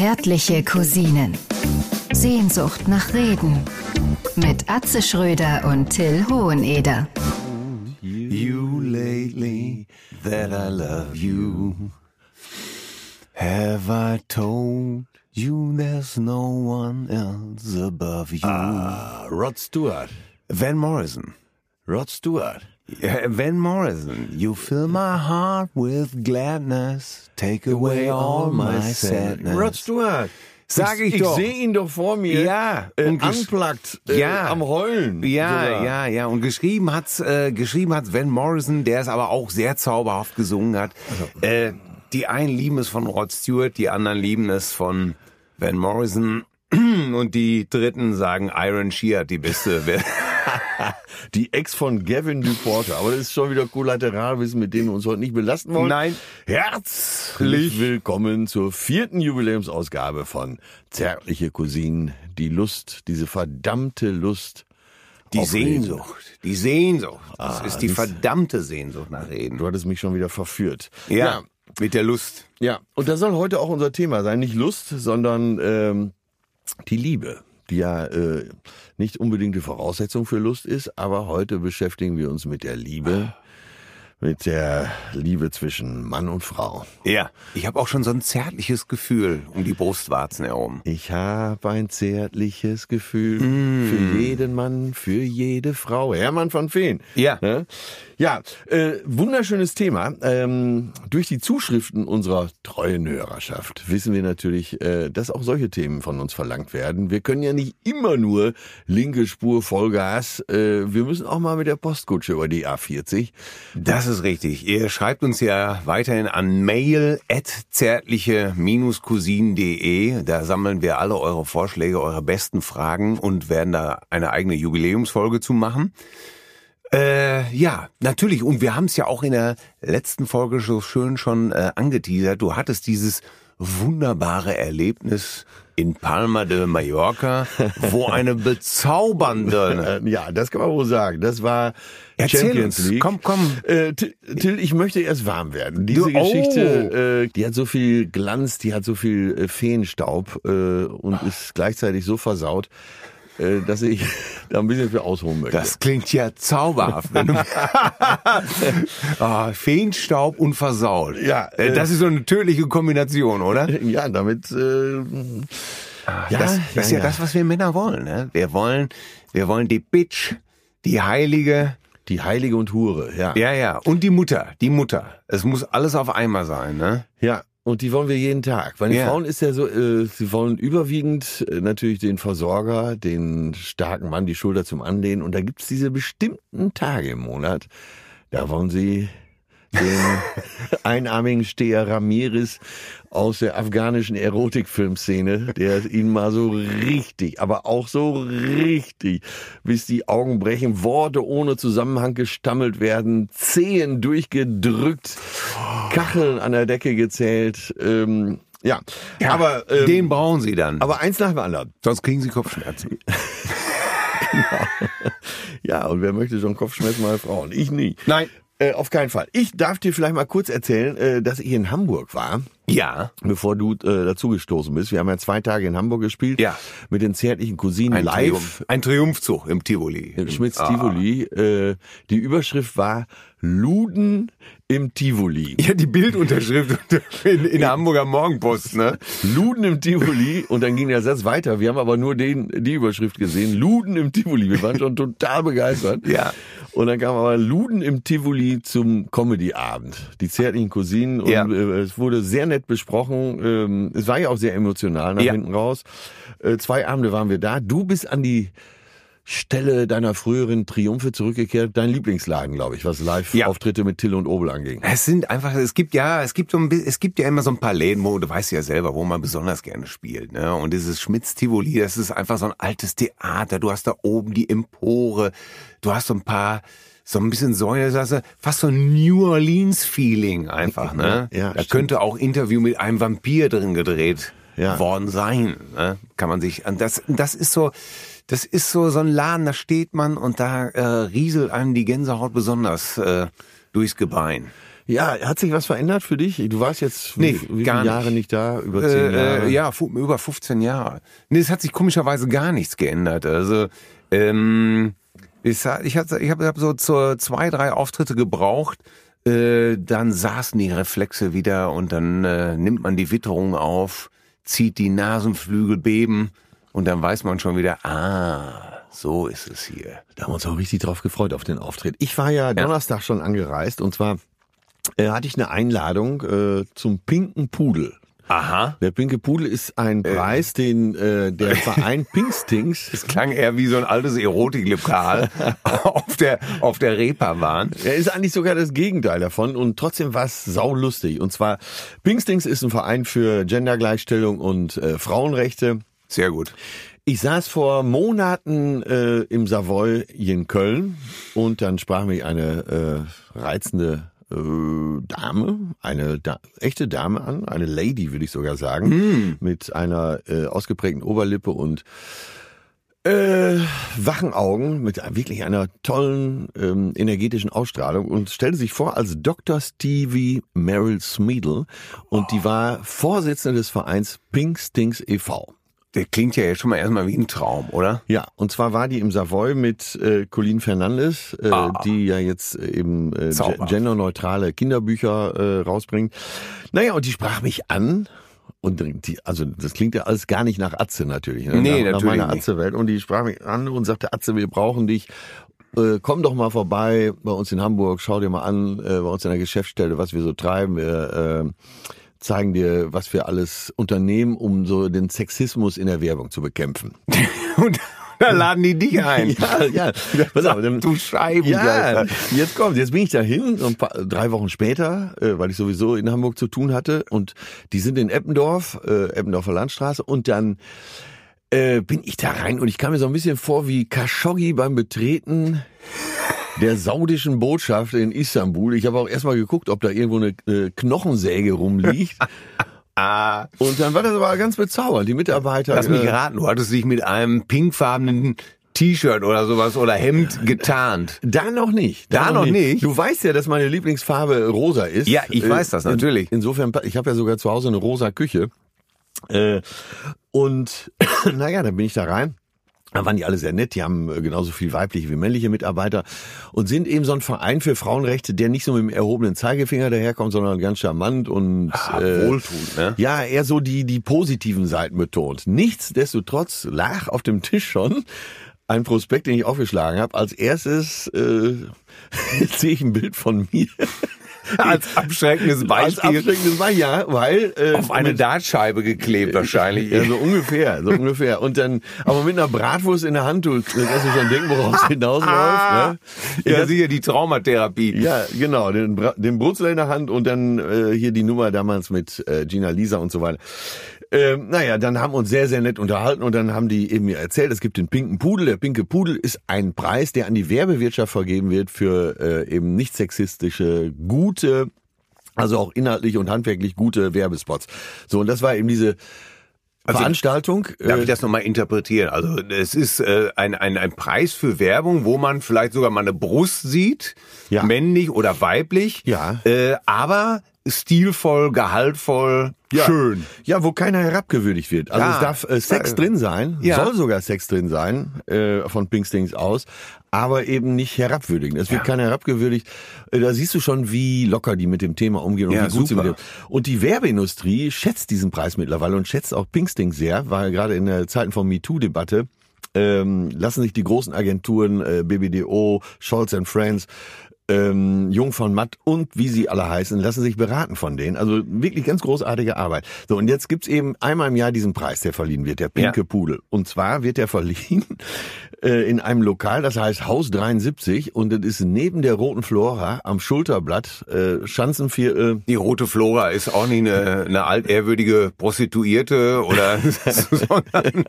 Zärtliche Cousinen. Sehnsucht nach Reden. Mit Atze Schröder und Till Hoheneder. You lately that I love you. Have I told you there's no one else above you? Ah, Rod Stewart. Van Morrison. Rod Stewart. Van Morrison, you fill my heart with gladness, take away all my sadness. Rod Stewart. Sag ich, ich doch. sehe ihn doch vor mir. Ja, äh, und unplugged, äh, Ja. am Heulen. Ja, sogar. ja, ja. Und geschrieben hat's, äh, geschrieben hat's Van Morrison, der es aber auch sehr zauberhaft gesungen hat. Äh, die einen lieben es von Rod Stewart, die anderen lieben es von Van Morrison. Und die Dritten sagen, Iron Shear hat die beste. Die Ex von Gavin Duporter. Aber das ist schon wieder Kollateralwissen, mit dem wir uns heute nicht belasten wollen. Nein. Herzlich willkommen zur vierten Jubiläumsausgabe von Zärtliche Cousinen. Die Lust, diese verdammte Lust. Die auf Reden. Sehnsucht. Die Sehnsucht. Das Ah, ist die siehst- verdammte Sehnsucht nach Reden. Du hattest mich schon wieder verführt. Ja, mit der Lust. Ja, und das soll heute auch unser Thema sein. Nicht Lust, sondern ähm, die Liebe, die ja äh, nicht unbedingt die Voraussetzung für Lust ist, aber heute beschäftigen wir uns mit der Liebe, mit der Liebe zwischen Mann und Frau. Ja. Ich habe auch schon so ein zärtliches Gefühl um die Brustwarzen herum. Ich habe ein zärtliches Gefühl für jeden Mann, für jede Frau. Hermann von Feen. Ja. Ne? Ja, äh, wunderschönes Thema. Ähm, durch die Zuschriften unserer treuen Hörerschaft wissen wir natürlich, äh, dass auch solche Themen von uns verlangt werden. Wir können ja nicht immer nur linke Spur Vollgas. Äh, wir müssen auch mal mit der Postkutsche über die A40. Das ist richtig. Ihr schreibt uns ja weiterhin an mail at zärtliche-cousinen.de. Da sammeln wir alle eure Vorschläge, eure besten Fragen und werden da eine eigene Jubiläumsfolge zu machen. Äh, ja, natürlich. Und wir haben es ja auch in der letzten Folge so schön schon äh, angeteasert. Du hattest dieses wunderbare Erlebnis in Palma de Mallorca, wo eine bezaubernde... Äh, ja, das kann man wohl sagen. Das war Erzähl Champions uns. League. Komm, komm. Äh, Till, ich möchte erst warm werden. Diese Du- oh. Geschichte, äh, die hat so viel Glanz, die hat so viel äh, Feenstaub äh, und ist gleichzeitig so versaut, äh, dass ich da ein bisschen für ausholen möchte. Das klingt ja zauberhaft. Ah, Feenstaub und versaut. Ja, Äh, äh, das ist so eine tödliche Kombination, oder? ja, damit äh, ja, das, das ist ja, das, was wir Männer wollen. Ne? Wir wollen, wir wollen die Bitch, die Heilige, die Heilige und Hure, ja. ja, ja, und die Mutter, die Mutter. Es muss alles auf einmal sein, ne? Ja, und die wollen wir jeden Tag. Bei den Ja. Frauen ist ja so, äh, sie wollen überwiegend äh, natürlich den Versorger, den starken Mann, die Schulter zum Anlehnen. Und da gibt's diese bestimmten Tage im Monat, da wollen sie den einarmigen Steher Ramirez aus der afghanischen Erotikfilmszene, der ihnen mal so richtig, aber auch so richtig, bis die Augen brechen, Worte ohne Zusammenhang gestammelt werden, Zehen durchgedrückt, Kacheln an der Decke gezählt. Ähm, ja. aber ähm, Den brauchen sie dann. aber eins nach dem anderen. sonst kriegen sie Kopfschmerzen. Ja, und wer möchte schon Kopfschmerzen mal Frauen? Ich nie. Nein. Äh, auf keinen Fall. Ich darf dir vielleicht mal kurz erzählen, äh, dass ich in Hamburg war. Ja. Bevor du äh, dazugestoßen bist. Wir haben ja zwei Tage in Hamburg gespielt. Ja. Mit den zärtlichen Cousinen Ein, live. Triumph, ein Triumphzug im Tivoli. In Schmitz Ah. Tivoli. Äh, die Überschrift war Luden im Tivoli. Ja, die Bildunterschrift in, in der Hamburger Morgenpost, ne? Luden im Tivoli und dann ging der Satz weiter. Wir haben aber nur den, die Überschrift gesehen. Luden im Tivoli. Wir waren schon total begeistert. Ja. Und dann kam aber Luden im Tivoli zum Comedy-Abend. Die zärtlichen Cousinen. Und Ja. äh, es wurde sehr nett besprochen. Ähm, es war ja auch sehr emotional nach Ja. hinten raus. Äh, zwei Abende waren wir da. Du bist an die Stelle deiner früheren Triumphe zurückgekehrt. Dein Lieblingsladen, glaube ich, was Live-Auftritte mit Till und Obel anging. Es sind einfach, es gibt ja, es gibt so ein, es gibt ja immer so ein paar Läden, wo du weißt ja selber, wo man besonders gerne spielt, ne? Und dieses Schmitz Tivoli, das ist einfach so ein altes Theater. Du hast da oben die Empore, du hast so ein paar, so ein bisschen ist fast so ein New Orleans Feeling einfach, ne? Ja, da stimmt. könnte auch Interview mit einem Vampir drin gedreht Ja. worden sein, ne? Kann man sich, das, das ist so, das ist so, so ein Laden, da steht man und da äh, rieselt einem die Gänsehaut besonders äh, durchs Gebein. Ja, hat sich was verändert für dich? Du warst jetzt wie, Nee, wie viele gar nicht. Jahre nicht da? Über zehn Jahre? Äh, äh, ja, über 15 Jahre. Nee, es hat sich komischerweise gar nichts geändert. Also, ähm, hat, ich habe ich hab, so zwei, drei Auftritte gebraucht. Äh, dann saßen die Reflexe wieder und dann äh, nimmt man die Witterung auf, zieht die Nasenflügel beben und dann weiß man schon wieder, ah, so ist es hier. Da haben wir uns auch richtig drauf gefreut auf den Auftritt. Ich war ja Donnerstag schon angereist und zwar äh, hatte ich eine Einladung äh, zum Pinken Pudel. Aha. Der Pinke Pudel ist ein Preis, den äh, der Verein Pinkstings Es klang eher wie so ein altes Erotiklokal auf der, auf der Reeperbahn. Er ist eigentlich sogar das Gegenteil davon und trotzdem war es saulustig. Und zwar, Pinkstings ist ein Verein für Gendergleichstellung und äh, Frauenrechte. Sehr gut. Ich saß vor Monaten äh, im Savoy hier in Köln und dann sprach mich eine äh, reizende äh, Dame, eine da echte Dame an, eine Lady würde ich sogar sagen, mit einer äh, ausgeprägten Oberlippe und äh, wachen Augen mit wirklich einer tollen ähm, energetischen Ausstrahlung und stellte sich vor als Dr. Stevie Merrill Smeedle und die war Vorsitzende des Vereins Pink Stinks e.V. Der klingt ja jetzt schon mal erstmal wie ein Traum, oder? Ja, und zwar war die im Savoy mit äh, Colleen Fernandes, äh, Ah. die ja jetzt äh, eben äh, genderneutrale Kinderbücher äh, rausbringt. Naja, und die sprach mich an. Und die, also das klingt ja alles gar nicht nach Atze natürlich. Ne? Nee, nach, natürlich Nach meiner. Atze-Welt. Und die sprach mich an und sagte, Atze, wir brauchen dich. Äh, komm doch mal vorbei bei uns in Hamburg, schau dir mal an, äh, bei uns in der Geschäftsstelle, was wir so treiben. Wir äh, zeigen dir, was wir alles unternehmen, um so den Sexismus in der Werbung zu bekämpfen. Und da laden die dich ein. Ja, ja. Pass auf, dann, Du Scheiben. ja, jetzt kommt, jetzt bin ich dahin, so paar, drei Wochen später, äh, weil ich sowieso in Hamburg zu tun hatte und die sind in Eppendorf, äh, Eppendorfer Landstraße und dann äh, bin ich da rein und ich kam mir so ein bisschen vor wie Khashoggi beim Betreten der saudischen Botschaft in Istanbul. Ich habe auch erstmal geguckt, ob da irgendwo eine äh, Knochensäge rumliegt. Ah, Und dann war das aber ganz bezaubernd. Die Mitarbeiter. lass mich äh, raten, du hattest dich mit einem pinkfarbenen T-Shirt oder sowas oder Hemd getarnt. Da noch nicht. Da noch nicht? Du weißt ja, dass meine Lieblingsfarbe rosa ist. Ja, ich weiß das, natürlich. Insofern, ich habe ja sogar zu Hause eine rosa Küche. Äh, und naja, dann bin ich da rein. Da waren die alle sehr nett, die haben äh, genauso viel weibliche wie männliche Mitarbeiter und sind eben so ein Verein für Frauenrechte, der nicht so mit dem erhobenen Zeigefinger daherkommt, sondern ganz charmant und Ah, äh, wohltuend, ne? ja, eher so die, die positiven Seiten betont. Nichtsdestotrotz lag auf dem Tisch schon ein Prospekt, den ich aufgeschlagen habe. Als erstes äh, sehe ich ein Bild von mir. Als abschreckendes Als Beispiel abschreckendes Beispiel, ja, weil äh, auf eine mit- Dartscheibe geklebt wahrscheinlich. ja, so ungefähr, so ungefähr. Und dann, aber mit einer Bratwurst in der Hand, du kannst dir schon denken, worauf es hinausläuft. Ah, Ne? ja, sicher die Traumatherapie. Ja, genau, den, den Brutzel in der Hand und dann äh, hier die Nummer damals mit äh, Gina Lisa und so weiter. Ähm, naja, dann haben wir uns sehr, sehr nett unterhalten und dann haben die eben mir erzählt, es gibt den pinken Pudel. Der pinke Pudel ist ein Preis, der an die Werbewirtschaft vergeben wird für äh, eben nicht sexistische, gute, also auch inhaltlich und handwerklich gute Werbespots. So, und das war eben diese Veranstaltung. Darf äh, ich das nochmal interpretieren? Also es ist äh, ein, ein, ein Preis für Werbung, wo man vielleicht sogar mal eine Brust sieht, Ja. männlich oder weiblich, Ja. äh, aber stilvoll, gehaltvoll, Ja. schön. Ja, wo keiner herabgewürdigt wird. Also Ja. es darf äh, Sex Ja. drin sein, Ja. soll sogar Sex drin sein, äh, von Pinkstings aus, aber eben nicht herabwürdigen. Es wird keiner herabgewürdigt. Äh, da siehst du schon, wie locker die mit dem Thema umgehen und wie gut sie super. mit dem. Und die Werbeindustrie schätzt diesen Preis mittlerweile und schätzt auch Pinkstings sehr, weil gerade in der Zeiten von MeToo-Debatte ähm, lassen sich die großen Agenturen, äh, BBDO, Scholz and Friends, ähm, Jung von Matt und wie sie alle heißen, lassen sich beraten von denen. Also wirklich ganz großartige Arbeit. So, und jetzt gibt's eben einmal im Jahr diesen Preis, der verliehen wird, der Pinke Ja. Pudel. Und zwar wird der verliehen äh, in einem Lokal, das heißt Haus 73 und das ist neben der Roten Flora am Schulterblatt, äh, Schanzenviertel. Die rote Flora ist auch nicht eine, eine altehrwürdige Prostituierte oder sondern,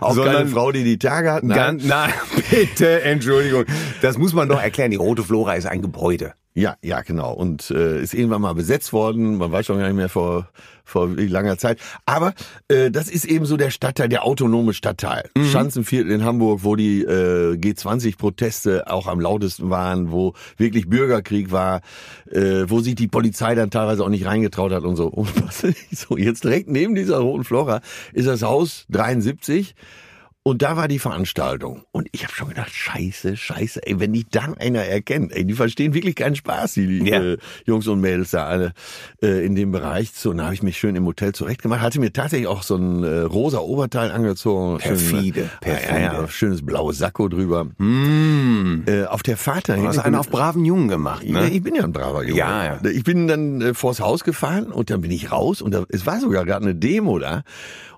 Auch sondern keine Frau, die die Tage hat. Nein. Ganz, nein, bitte, Entschuldigung. Das muss man doch erklären. Die rote Flora ist ein Gebäude. Ja, ja, genau. Und äh, ist irgendwann mal besetzt worden. Man weiß schon gar nicht mehr vor vor wie langer Zeit. Aber äh, das ist eben so der Stadtteil, der autonome Stadtteil. Schanzenviertel in Hamburg, wo die äh, G20-Proteste auch am lautesten waren, wo wirklich Bürgerkrieg war, äh, wo sich die Polizei dann teilweise auch nicht reingetraut hat und so. Und was so jetzt direkt neben dieser roten Flora ist das Haus 73. Und da war die Veranstaltung. Und ich habe schon gedacht, scheiße, scheiße, ey, wenn die dann einer erkennt, ey, die verstehen wirklich keinen Spaß, die Ja. äh, Jungs und Mädels da alle äh, in dem Bereich. So, und da habe ich mich schön im Hotel zurechtgemacht, hatte mir tatsächlich auch so ein äh, rosa Oberteil angezogen. Perfide, schön, perfide. Ja, ja, schönes blaues Sakko drüber. Mmh. Äh, auf der Fahrt dahin. Du hast einen auf braven Jungen gemacht, Ja, ne? ich bin ja ein braver Junge. Ja, ja. Ich bin dann äh, vors Haus gefahren und dann bin ich raus und da, es war sogar gerade eine Demo da.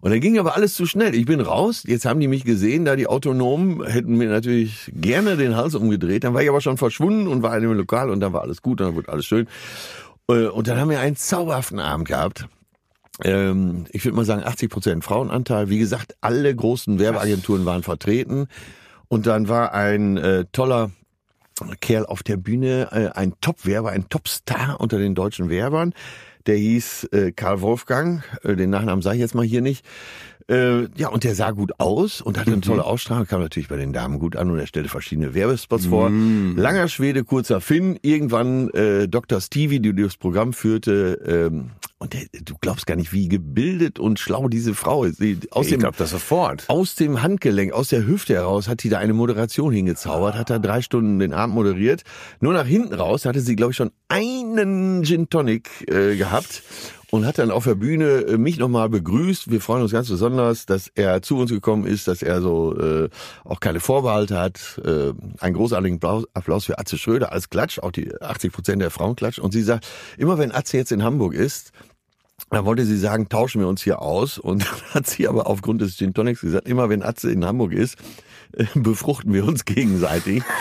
Und dann ging aber alles zu schnell. Ich bin raus, jetzt haben die mich gesehen, da die Autonomen hätten mir natürlich gerne den Hals umgedreht. Dann war ich aber schon verschwunden und war in dem Lokal und dann war alles gut und dann wurde alles schön. Äh, Und dann haben wir einen zauberhaften Abend gehabt. Ähm, ich würde mal sagen 80 Prozent Frauenanteil. Wie gesagt, alle großen Werbeagenturen waren vertreten. Und dann war ein äh, toller Kerl auf der Bühne, äh, ein Top-Werber, ein Top-Star unter den deutschen Werbern. Der hieß äh, Karl Wolfgang, äh, den Nachnamen sage ich jetzt mal hier nicht. Äh, ja, und der sah gut aus und hatte eine tolle Ausstrahlung, kam natürlich bei den Damen gut an und er stellte verschiedene Werbespots vor. Langer Schwede, kurzer Finn, irgendwann äh, Dr. Stevie, die das Programm führte, ähm, und der, du glaubst gar nicht, wie gebildet und schlau diese Frau ist. Sie, aus Ich dem, glaube das sofort. aus dem Handgelenk, aus der Hüfte heraus hat die da eine Moderation hingezaubert, hat da drei Stunden den Abend moderiert. Nur nach hinten raus hatte sie, glaube ich, schon einen Gin Tonic äh, gehabt und hat dann auf der Bühne äh, mich nochmal begrüßt. Wir freuen uns ganz besonders, dass er zu uns gekommen ist, dass er so äh, auch keine Vorbehalte hat. Äh, einen großartigen Applaus, für Atze Schröder als Klatsch, auch die 80 Prozent der Frauen klatschen. Und sie sagt, immer wenn Atze jetzt in Hamburg ist, da wollte sie sagen, tauschen wir uns hier aus. Und dann hat sie aber aufgrund des Gin Tonics gesagt, immer wenn Atze in Hamburg ist, äh, befruchten wir uns gegenseitig.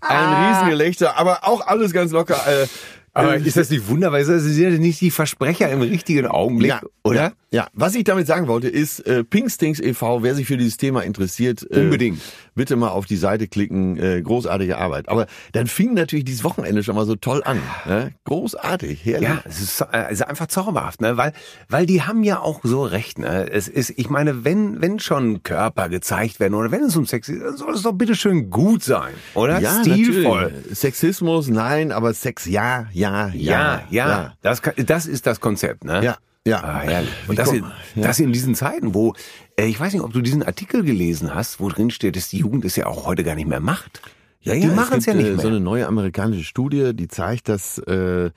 Ein Riesengelächter, aber auch alles ganz locker. Äh, Aber äh, ist das nicht wunderbar? Sie sind ja nicht die Versprecher im richtigen Augenblick, ja, oder? Ja, ja, was ich damit sagen wollte, ist äh, Pinkstings e.V., wer sich für dieses Thema interessiert, äh, Unbedingt. bitte mal auf die Seite klicken, äh, großartige Arbeit. Aber dann fing natürlich dieses Wochenende schon mal so toll an. Ne? Großartig, herrlich. Ja, es ist, äh, es ist einfach zauberhaft, ne? weil, weil die haben ja auch so recht. Ne? Es ist, ich meine, wenn, wenn schon Körper gezeigt werden oder wenn es um Sex ist, dann soll es doch bitte schön gut sein, oder? Ja, Stilvoll. natürlich. Sexismus, nein, aber Sex, ja, ja, Ja, ja. ja, Das, kann- das ist das Konzept, ne? Ja, ja. Ah, herrlich. Und das, in, ja. das in diesen Zeiten, wo, äh, ich weiß nicht, ob du diesen Artikel gelesen hast, wo drin steht, dass die Jugend es ja auch heute gar nicht mehr macht. Ja, ja, die es machen es gibt, ja nicht äh, mehr. So eine neue amerikanische Studie, die zeigt, dass, äh,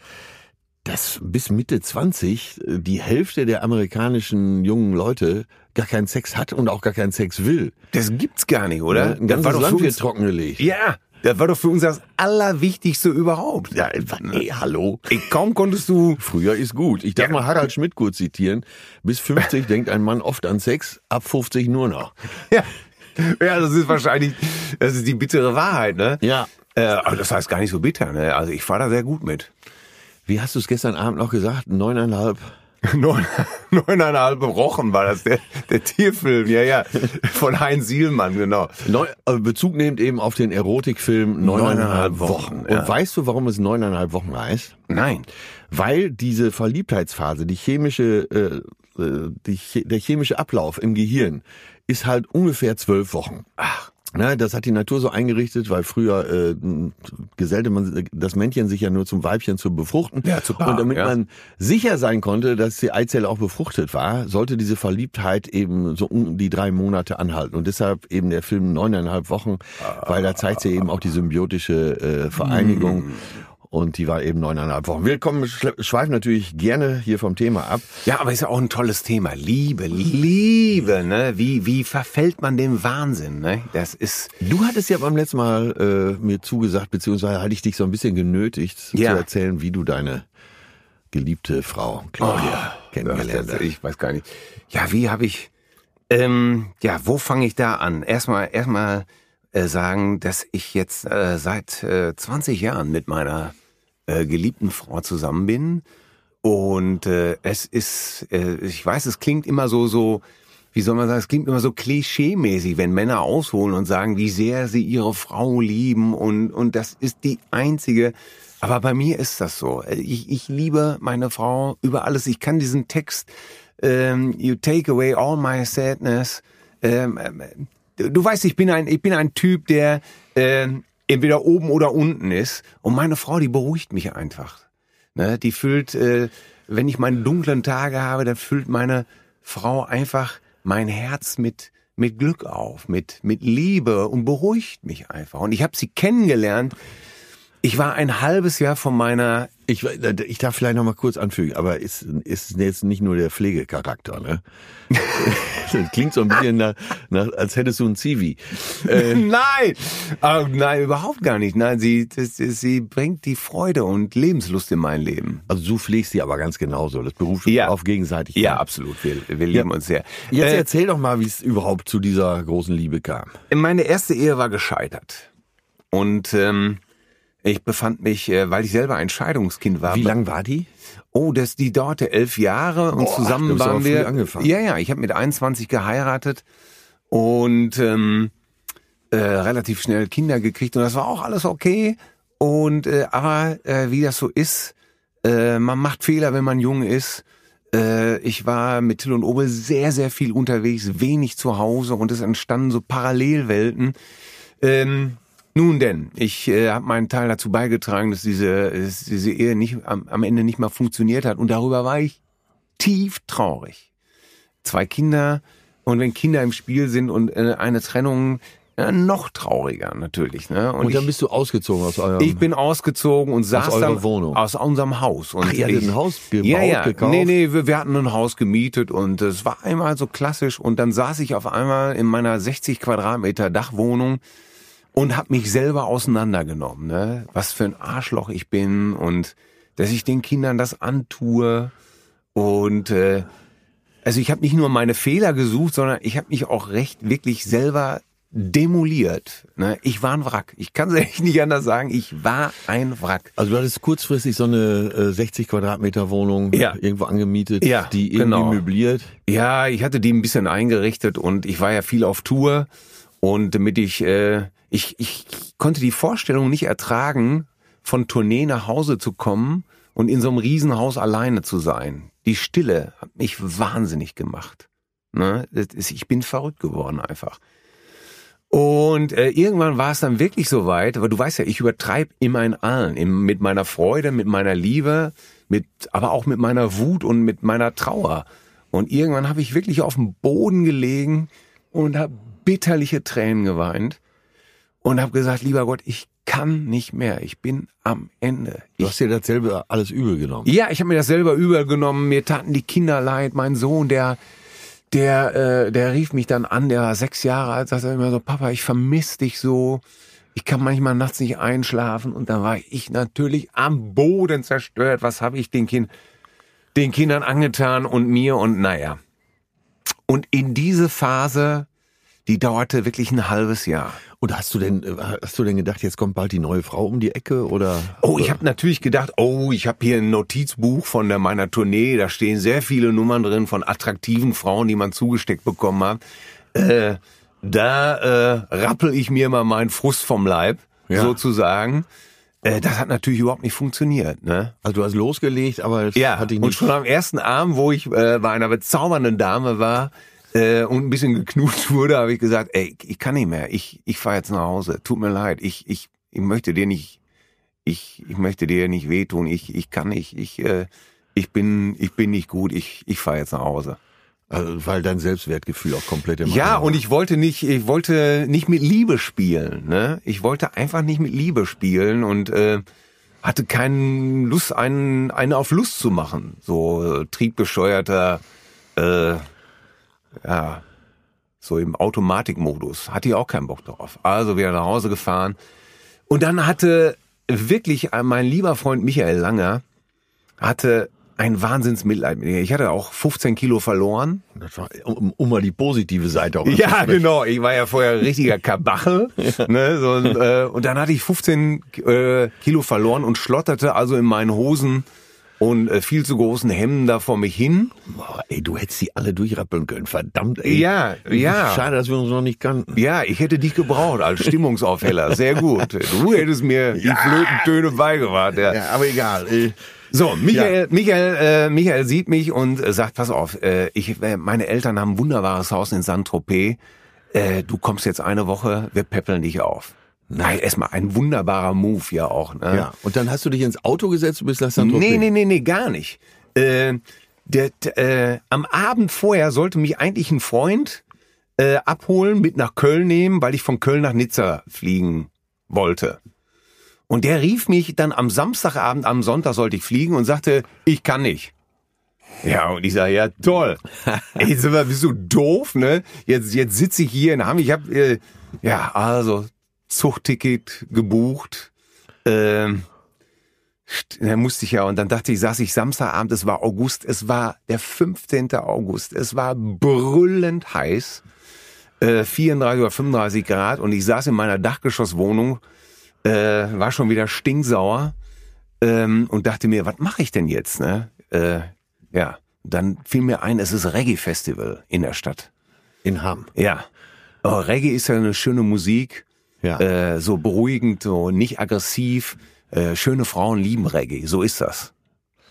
dass bis Mitte 20 äh, die Hälfte der amerikanischen jungen Leute gar keinen Sex hat und auch gar keinen Sex will. Das gibt's gar nicht, oder? Ja, Ein Das war ganzes Land wird trockengelegt. Ja, das war doch für uns das Allerwichtigste überhaupt. Ja, nee, hallo. Ich, kaum konntest du Früher ist gut. Ich darf Ja. mal Harald Schmidt kurz zitieren. Bis 50 denkt ein Mann oft an Sex, ab 50 nur noch. Ja. ja, das ist wahrscheinlich, das ist die bittere Wahrheit, ne? Ja. Äh, aber das heißt gar nicht so bitter, ne? Also ich fahre da sehr gut mit. Wie hast du es gestern Abend noch gesagt? Neuneinhalb. Neun, neuneinhalb Wochen war das, der, der Tierfilm, ja, ja, von Heinz Sielmann, genau. Neu, äh, Bezug nehmend eben auf den Erotikfilm Neuneinhalb Neuneinhalb Wochen. Wochen, Und ja. weißt du, warum es neuneinhalb Wochen heißt? Nein. Weil diese Verliebtheitsphase, die chemische, äh, äh, die, der chemische Ablauf im Gehirn ist halt ungefähr zwölf Wochen. Ach, Na, das hat die Natur so eingerichtet, weil früher äh, gesellte man das Männchen sich ja nur zum Weibchen zu befruchten. Ja, zu Paar, Und damit ja. man sicher sein konnte, dass die Eizelle auch befruchtet war, sollte diese Verliebtheit eben so um die drei Monate anhalten. Und deshalb eben der Film neuneinhalb Wochen, weil da zeigt sie eben auch die symbiotische äh, Vereinigung. Und die war eben neuneinhalb Wochen. Wir kommen, schweifen natürlich gerne hier vom Thema ab. Ja, aber ist ja auch ein tolles Thema. Liebe, Liebe, ne? Wie, wie verfällt man dem Wahnsinn, ne? Das ist. Du hattest ja beim letzten Mal äh, mir zugesagt, beziehungsweise hatte ich dich so ein bisschen genötigt Ja. zu erzählen, wie du deine geliebte Frau Claudia kennengelernt das, hast. ich weiß gar nicht. Ja, wie habe ich. Ähm, ja, wo fange ich da an? Erstmal, erstmal äh, sagen, dass ich jetzt äh, seit äh, 20 Jahren mit meiner äh, geliebten Frau zusammen bin. Und äh, es ist, äh, ich weiß, es klingt immer so, so, wie soll man sagen, es klingt immer so klischee-mäßig, wenn Männer ausholen und sagen, wie sehr sie ihre Frau lieben und, und das ist die einzige. Aber bei mir ist das so. Ich, ich liebe meine Frau über alles. Ich kann diesen Text, ähm, you take away all my sadness. Ähm, ähm, du, du weißt, ich bin ein, ich bin ein Typ, der ähm, entweder oben oder unten ist. Und meine Frau, die beruhigt mich einfach. Ne, die füllt, äh, wenn ich meine dunklen Tage habe, dann füllt meine Frau einfach mein Herz mit mit Glück auf, mit mit Liebe und beruhigt mich einfach. Und ich habe sie kennengelernt. Ich war ein halbes Jahr von meiner Ich, ich darf vielleicht noch mal kurz anfügen, aber ist, ist jetzt nicht nur der Pflegecharakter, ne? das klingt so ein bisschen nach, nach als hättest du ein Zivi. Äh, Nein, Ah, nein, überhaupt gar nicht. Nein, sie das, sie bringt die Freude und Lebenslust in mein Leben. also du pflegst sie aber ganz genauso. Das beruft Ja. auf gegenseitig. Ja, absolut. Wir, wir lieben uns sehr. Jetzt Äh, erzähl doch mal, wie es überhaupt zu dieser großen Liebe kam. Meine erste Ehe war gescheitert. Und ähm, ich befand mich, äh, weil ich selber ein Scheidungskind war. Wie lang war die? Oh, das, die dauerte elf Jahre und Boah, zusammen bist waren wir. angefangen. Ja, ja, ich habe mit 21 geheiratet und ähm, äh, relativ schnell Kinder gekriegt und das war auch alles okay. Und äh, aber äh, wie das so ist, äh, man macht Fehler, wenn man jung ist. Äh, ich war mit Till und Obe sehr, sehr viel unterwegs, wenig zu Hause und es entstanden so Parallelwelten. Ähm, nun denn, ich äh, habe meinen Teil dazu beigetragen, dass diese, dass diese Ehe nicht am, am Ende nicht mal funktioniert hat und darüber war ich tief traurig. Zwei Kinder und wenn Kinder im Spiel sind und äh, eine Trennung, äh, noch trauriger natürlich. Ne? Und, dann ich, bist du ausgezogen aus eurem... ich bin ausgezogen und saß eurer dann Wohnung? aus unserem Haus. Und Ach, ihr hattet ein Haus gebaut, ja, ja. gekauft? Nee, nee, wir, wir hatten ein Haus gemietet und es war einmal so klassisch und dann saß ich auf einmal in meiner 60 Quadratmeter Dachwohnung und hab mich selber auseinandergenommen, ne? Was für ein Arschloch ich bin und dass ich den Kindern das antue und äh, also ich habe nicht nur meine Fehler gesucht, sondern ich habe mich auch recht wirklich selber demoliert. Ne? Ich war ein Wrack. Ich kann es echt nicht anders sagen. Ich war ein Wrack. Also du hattest kurzfristig so eine äh, 60 Quadratmeter Wohnung Ja. irgendwo angemietet, Ja, die irgendwie genau. möbliert. Ja, ich hatte die ein bisschen eingerichtet und ich war ja viel auf Tour und damit ich, äh, ich, ich konnte die Vorstellung nicht ertragen, von Tournee nach Hause zu kommen und in so einem Riesenhaus alleine zu sein. Die Stille hat mich wahnsinnig gemacht. Ne? Ist, ich bin verrückt geworden einfach. Und äh, irgendwann war es dann wirklich so weit, aber du weißt ja, ich übertreibe immer in allen, im, mit meiner Freude, mit meiner Liebe, mit, aber auch mit meiner Wut und mit meiner Trauer. Und irgendwann habe ich wirklich auf dem Boden gelegen und habe bitterliche Tränen geweint und habe gesagt, lieber Gott, ich kann nicht mehr, ich bin am Ende. Du Ich, hast dir dasselbe alles übel genommen. ja, ich habe mir das selber übergenommen, mir taten die Kinder leid, mein Sohn, der der, äh, der rief mich dann an, der war sechs Jahre alt, sagte immer so, Papa, ich vermisse dich so. Ich kann manchmal nachts nicht einschlafen und da war ich natürlich am Boden zerstört. Was habe ich den, kind, den Kindern angetan und mir und naja. Und in diese Phase, die dauerte wirklich ein halbes Jahr. Und hast du denn, äh, hast du denn gedacht, jetzt kommt bald die neue Frau um die Ecke oder? Oh, ich habe natürlich gedacht, oh, ich habe hier ein Notizbuch von der, meiner Tournee, da stehen sehr viele Nummern drin von attraktiven Frauen, die man zugesteckt bekommen hat. Äh, da äh, rappel ich mir mal meinen Frust vom Leib, Ja. sozusagen. Äh, das hat natürlich überhaupt nicht funktioniert, ne? Also du hast losgelegt, aber es Ja, hat dich und nicht. schon am ersten Abend, wo ich äh, bei einer bezaubernden Dame war äh, und ein bisschen geknutscht wurde, habe ich gesagt, ey, ich kann nicht mehr, ich, ich fahre jetzt nach Hause, tut mir leid, ich, ich, ich möchte dir nicht, ich, ich möchte dir nicht wehtun, ich, ich kann nicht, ich, äh, ich bin, ich bin nicht gut, ich, ich fahre jetzt nach Hause. Also, weil dein Selbstwertgefühl auch komplett im Ja, Eimer und ich wollte nicht, ich wollte nicht mit Liebe spielen, ne? Ich wollte einfach nicht mit Liebe spielen und äh, hatte keinen Lust, einen, einen auf Lust zu machen. So äh, triebgesteuerter, äh, ja, so im Automatikmodus. Hatte ich auch keinen Bock drauf. Also wieder nach Hause gefahren. Und dann hatte wirklich mein lieber Freund Michael Langer, hatte ein Wahnsinnsmitleid mit mir. Ich hatte auch 15 Kilo verloren. Das war, um, um mal die positive Seite auch Ja, genau. Ich war ja vorher richtiger Kabachel. ne, so, und, äh, und dann hatte ich 15 äh, Kilo verloren und schlotterte also in meinen Hosen und äh, viel zu großen Hemden da vor mich hin. Boah, ey, du hättest die alle durchrappeln können. Verdammt, ey. Ja, ja. Schade, dass wir uns noch nicht kannten. Ja, ich hätte dich gebraucht als Stimmungsaufheller. Sehr gut. Du hättest mir die Flötentöne beigebracht. Ja. Ja, aber egal. Äh, So, Michael, Michael, äh, Michael sieht mich und äh, sagt, pass auf, äh, ich, äh, meine Eltern haben ein wunderbares Haus in Saint-Tropez. Äh, du kommst jetzt eine Woche, wir peppeln dich auf. Nein, erstmal ein wunderbarer Move ja auch. Ne? ja. Und dann hast du dich ins Auto gesetzt und bist nach Saint Nee, nee, nee, nee, gar nicht. Äh, der, äh, am Abend vorher sollte mich eigentlich ein Freund äh, abholen, mit nach Köln nehmen, weil ich von Köln nach Nizza fliegen wollte. Und der rief mich dann am Samstagabend, am Sonntag sollte ich fliegen und sagte, ich kann nicht. Ja, und ich sage, ja, toll. Ey, sag mal, bist du doof, ne? Jetzt, jetzt sitze ich hier in Hamm. Ich habe, äh, ja, also Zuchtticket gebucht. Ähm, da musste ich ja, und dann dachte ich, saß ich Samstagabend, es war August, es war der 15. August, es war brüllend heiß, äh, 34 oder 35 Grad, und ich saß in meiner Dachgeschosswohnung, äh, war schon wieder stinksauer, ähm, und dachte mir, was mache ich denn jetzt, ne? Äh, ja, dann fiel mir ein, es ist Reggae-Festival in der Stadt. In Hamm. Ja. Oh, Reggae ist ja eine schöne Musik, Ja. äh, so beruhigend, so nicht aggressiv. Äh, schöne Frauen lieben Reggae, so ist das.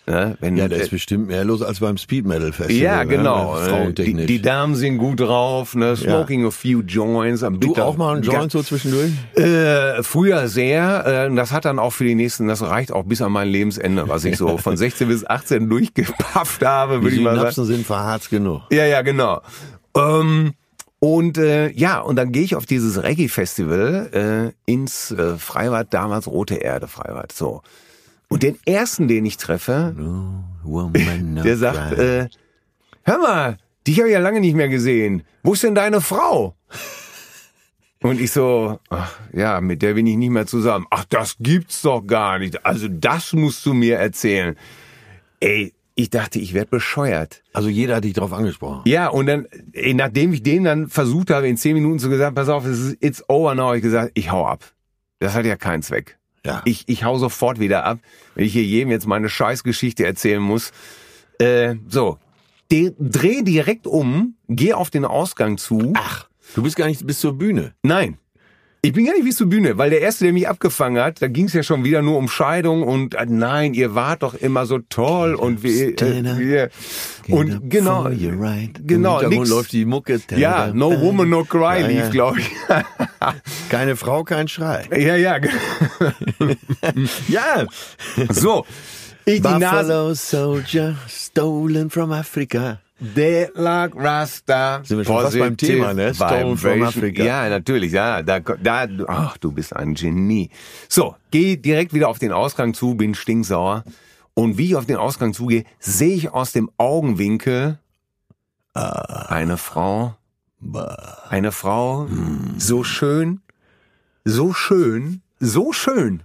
Ne? Wenn, Ja, da äh, ist bestimmt mehr los als beim Speed Metal Festival. ja, ne? genau. äh, Die, die Damen sind gut drauf, ne? smoking a few joints. Am du bitter- auch mal einen Joint so zwischendurch? Äh, früher sehr. Äh, das hat dann auch für die nächsten, das reicht auch bis an mein Lebensende, was ich so von 16 bis 18 durchgepafft habe, Die würde ich mal sagen. Synapsen sind verharzt genug. Ja, ja, genau. Ähm, und äh, ja, und dann gehe ich auf dieses Reggae-Festival äh, ins äh, Freibad, damals Rote Erde Freibad. So. Und den ersten, den ich treffe, der sagt, äh, hör mal, dich habe ich ja lange nicht mehr gesehen. Wo ist denn deine Frau? Und ich so, ach, ja, mit der bin ich nicht mehr zusammen. Ach, das gibt's doch gar nicht. Also das musst du mir erzählen. Ey, ich dachte, ich werd bescheuert. also jeder hat dich drauf angesprochen. Ja, und dann, nachdem ich den dann versucht habe, in zehn Minuten zu gesagt, pass auf, es ist it's over now, ich gesagt, ich hau ab. Das hat ja keinen Zweck. Ja. Ich, ich hau sofort wieder ab, wenn ich hier jedem jetzt meine Scheißgeschichte erzählen muss. Äh, so, De dreh direkt um, geh auf den Ausgang zu. Ach, du bist gar nicht bis zur Bühne. Nein. Ich bin gar nicht bis zur Bühne, weil der Erste, der mich abgefangen hat, da ging es ja schon wieder nur um Scheidung und äh, nein, ihr wart doch immer so toll und wir, äh, wir und genau, right. genau, nix. läuft die Mucke. Ja, No Woman, No Cry Ja, lief, ja. glaube ich. Keine Frau, kein Schrei. ja, ja. ja. So. Ich. Buffalo Soldier, stolen from Africa. Deadlock Rasta. Sind wir schon fast beim Thema, ne? Stolen from. Africa. Ja, natürlich, ja. Da, da, ach, du bist ein Genie. So, geh direkt wieder auf den Ausgang zu, bin stinksauer. Und wie ich auf den Ausgang zugehe, sehe ich aus dem Augenwinkel eine Frau, eine Frau, so schön, so schön, so schön.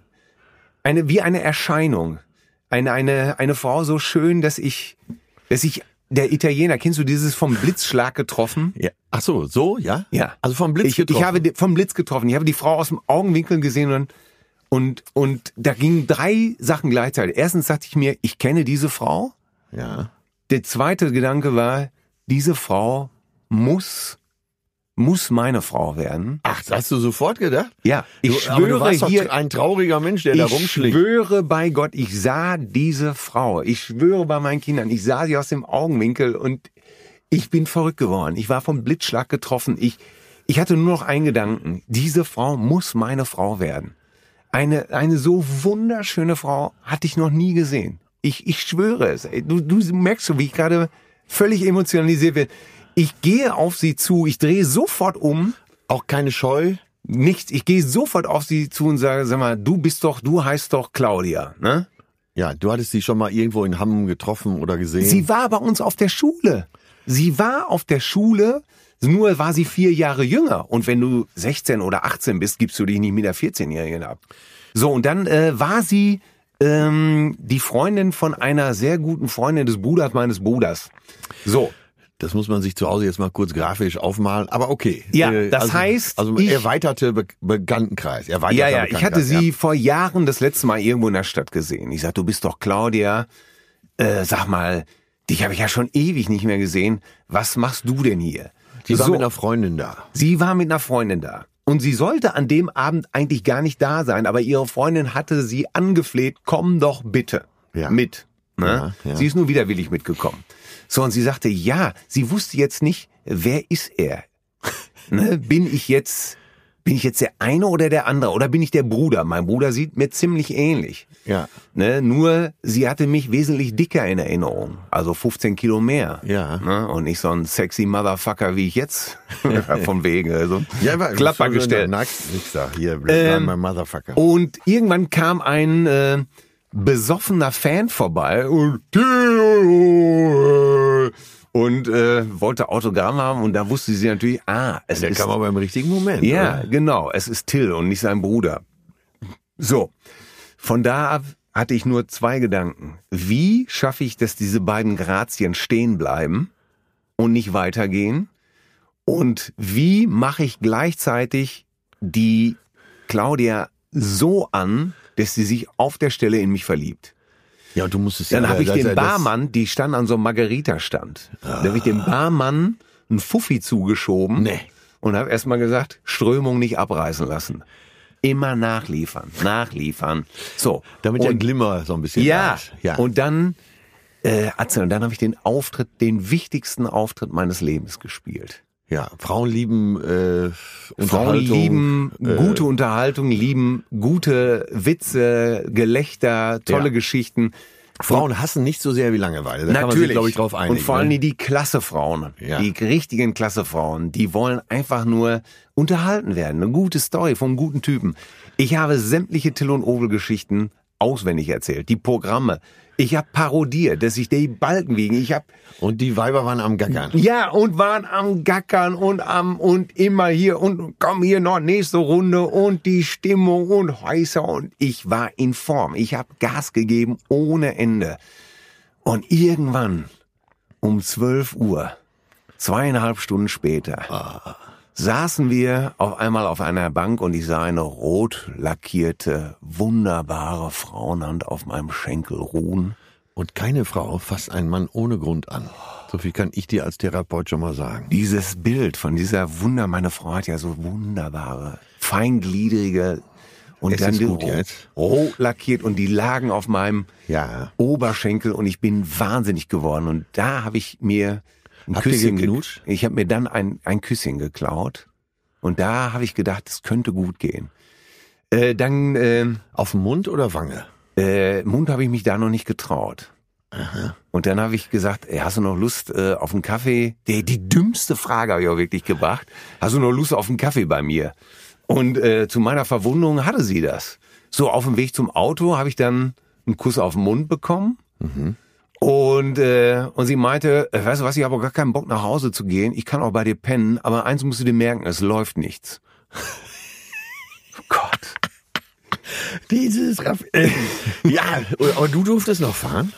Eine, wie eine Erscheinung. Eine, eine, eine Frau so schön, dass ich, dass ich, der Italiener, kennst du dieses vom Blitzschlag getroffen? Ja. Ach so, so, ja? Ja. Also vom Blitz ich, getroffen. Ich habe vom Blitz getroffen. Ich habe die Frau aus dem Augenwinkel gesehen und, und, und da gingen drei Sachen gleichzeitig. Erstens dachte ich mir, ich kenne diese Frau. ja. Der zweite Gedanke war, diese Frau muss, muss meine Frau werden. Ach, das hast du sofort gedacht? Ja, ich du, schwöre hier, ein trauriger Mensch, der da ich rumschlägt. schwöre bei Gott, ich sah diese Frau. Ich schwöre bei meinen Kindern, ich sah sie aus dem Augenwinkel und ich bin verrückt geworden. Ich war vom Blitzschlag getroffen. Ich, ich hatte nur noch einen Gedanken. Diese Frau muss meine Frau werden. Eine, eine so wunderschöne Frau hatte ich noch nie gesehen. Ich, ich schwöre es. Du, du merkst schon, wie ich gerade völlig emotionalisiert werde. Ich gehe auf sie zu, ich drehe sofort um. Auch keine Scheu. Nichts. Ich gehe sofort auf sie zu und sage, sag mal, du bist doch, du heißt doch Claudia, ne? Ja, du hattest sie schon mal irgendwo in Hamm getroffen oder gesehen. Sie war bei uns auf der Schule. Sie war auf der Schule, nur war sie vier Jahre jünger. Und wenn du 16 oder 18 bist, gibst du dich nicht mit der 14-Jährigen ab. So, und dann äh, war sie ähm, die Freundin von einer sehr guten Freundin des Bruders meines Bruders. So. Das muss man sich zu Hause jetzt mal kurz grafisch aufmalen, aber okay. Ja, das also, heißt, also ich- erweiterte Be Bekanntenkreis. Erweiterter Ja, ja, ich hatte Bekanntenkreis, sie vor Jahren das letzte Mal irgendwo in der Stadt gesehen. Ich sag, du bist doch Claudia. Äh, sag mal, dich habe ich ja schon ewig nicht mehr gesehen. Was machst du denn hier? Sie war So. mit einer Freundin da. Sie war mit einer Freundin da. Und sie sollte an dem Abend eigentlich gar nicht da sein, aber ihre Freundin hatte sie angefleht, komm doch bitte Ja. mit. Ne? Ja, ja. Sie ist nur widerwillig mitgekommen. So, und sie sagte, ja, sie wusste jetzt nicht, wer ist er? ne? Bin ich jetzt, bin ich jetzt der eine oder der andere? Oder bin ich der Bruder? Mein Bruder sieht mir ziemlich ähnlich. Ja. Ne? Nur, sie hatte mich wesentlich dicker in Erinnerung. Also 15 Kilo mehr. Ja. Ne? Und nicht so ein sexy Motherfucker wie ich jetzt. Von wegen. Also Ja, aber Klappergestell. Nix da. Hier, Ähm, mein Motherfucker. Und irgendwann kam ein äh, besoffener Fan vorbei und und äh, wollte Autogramm haben und da wusste sie natürlich, ah, es Der ist kam aber im richtigen Moment. ja, oder? genau, es ist Till und nicht sein Bruder. So, von da ab hatte ich nur zwei Gedanken. Wie schaffe ich, dass diese beiden Grazien stehen bleiben und nicht weitergehen? Und wie mache ich gleichzeitig die Claudia so an, dass sie sich auf der Stelle in mich verliebt? Ja, und du musstest Dann ja, habe ich den Barmann, die stand an so einem Margarita-Stand. Da habe ich dem Barmann einen Fuffi zugeschoben Nee. und habe erstmal gesagt, Strömung nicht abreißen lassen. Immer nachliefern, nachliefern. So. Damit der Glimmer so ein bisschen ja, ja. und dann, äh, Atze, und dann habe ich den Auftritt, den wichtigsten Auftritt meines Lebens gespielt. Ja, Frauen lieben äh, Frauen Unterhaltung, lieben äh, gute Unterhaltung, lieben gute Witze, Gelächter, tolle Ja. Geschichten. Frauen hassen nicht so sehr wie Langeweile. Da sich, glaube ich, drauf einigen. Und vor allem ne? die Klassefrauen, Ja. die richtigen Klassefrauen, die wollen einfach nur unterhalten werden. Eine gute Story vom guten Typen. Ich habe sämtliche Till und Ovel Geschichten auswendig erzählt, die Programme. Ich habe parodiert, dass sich die Balken wiegen. Ich habe Und die Weiber waren am Gackern. ja, und waren am Gackern und am und immer hier und komm hier noch nächste Runde und die Stimmung und heißer und ich war in Form. Ich habe Gas gegeben ohne Ende. Und irgendwann um 12 Uhr, zweieinhalb Stunden später, saßen wir auf einmal auf einer Bank und ich sah eine rot lackierte, wunderbare Frauenhand auf meinem Schenkel ruhen. Und keine Frau fasst einen Mann ohne Grund an. So viel kann ich dir als Therapeut schon mal sagen. Dieses Bild von dieser Wunder, meine Frau hat ja so wunderbare, feingliedrige und Es dann gut jetzt. rot lackiert und die lagen auf meinem Ja. Oberschenkel und ich bin wahnsinnig geworden und da habe ich mir ein Habt Küsschen ge- geknutscht? Ich habe mir dann ein, ein Küsschen geklaut und da habe ich gedacht, es könnte gut gehen. Äh, dann äh, Auf den Mund oder Wange? äh, Mund habe ich mich da noch nicht getraut. Und dann habe ich gesagt, ey, hast du noch Lust äh, auf einen Kaffee? Die, die dümmste Frage habe ich auch wirklich gebracht. Hast du noch Lust auf einen Kaffee bei mir? Und äh, zu meiner Verwunderung hatte sie das. So auf dem Weg zum Auto habe ich dann einen Kuss auf den Mund bekommen. Und, äh, und sie meinte, äh, weißt du was, ich habe auch gar keinen Bock nach Hause zu gehen. Ich kann auch bei dir pennen, aber eins musst du dir merken, es läuft nichts. oh Gott. Dieses Raff äh, Ja, aber du durftest noch fahren?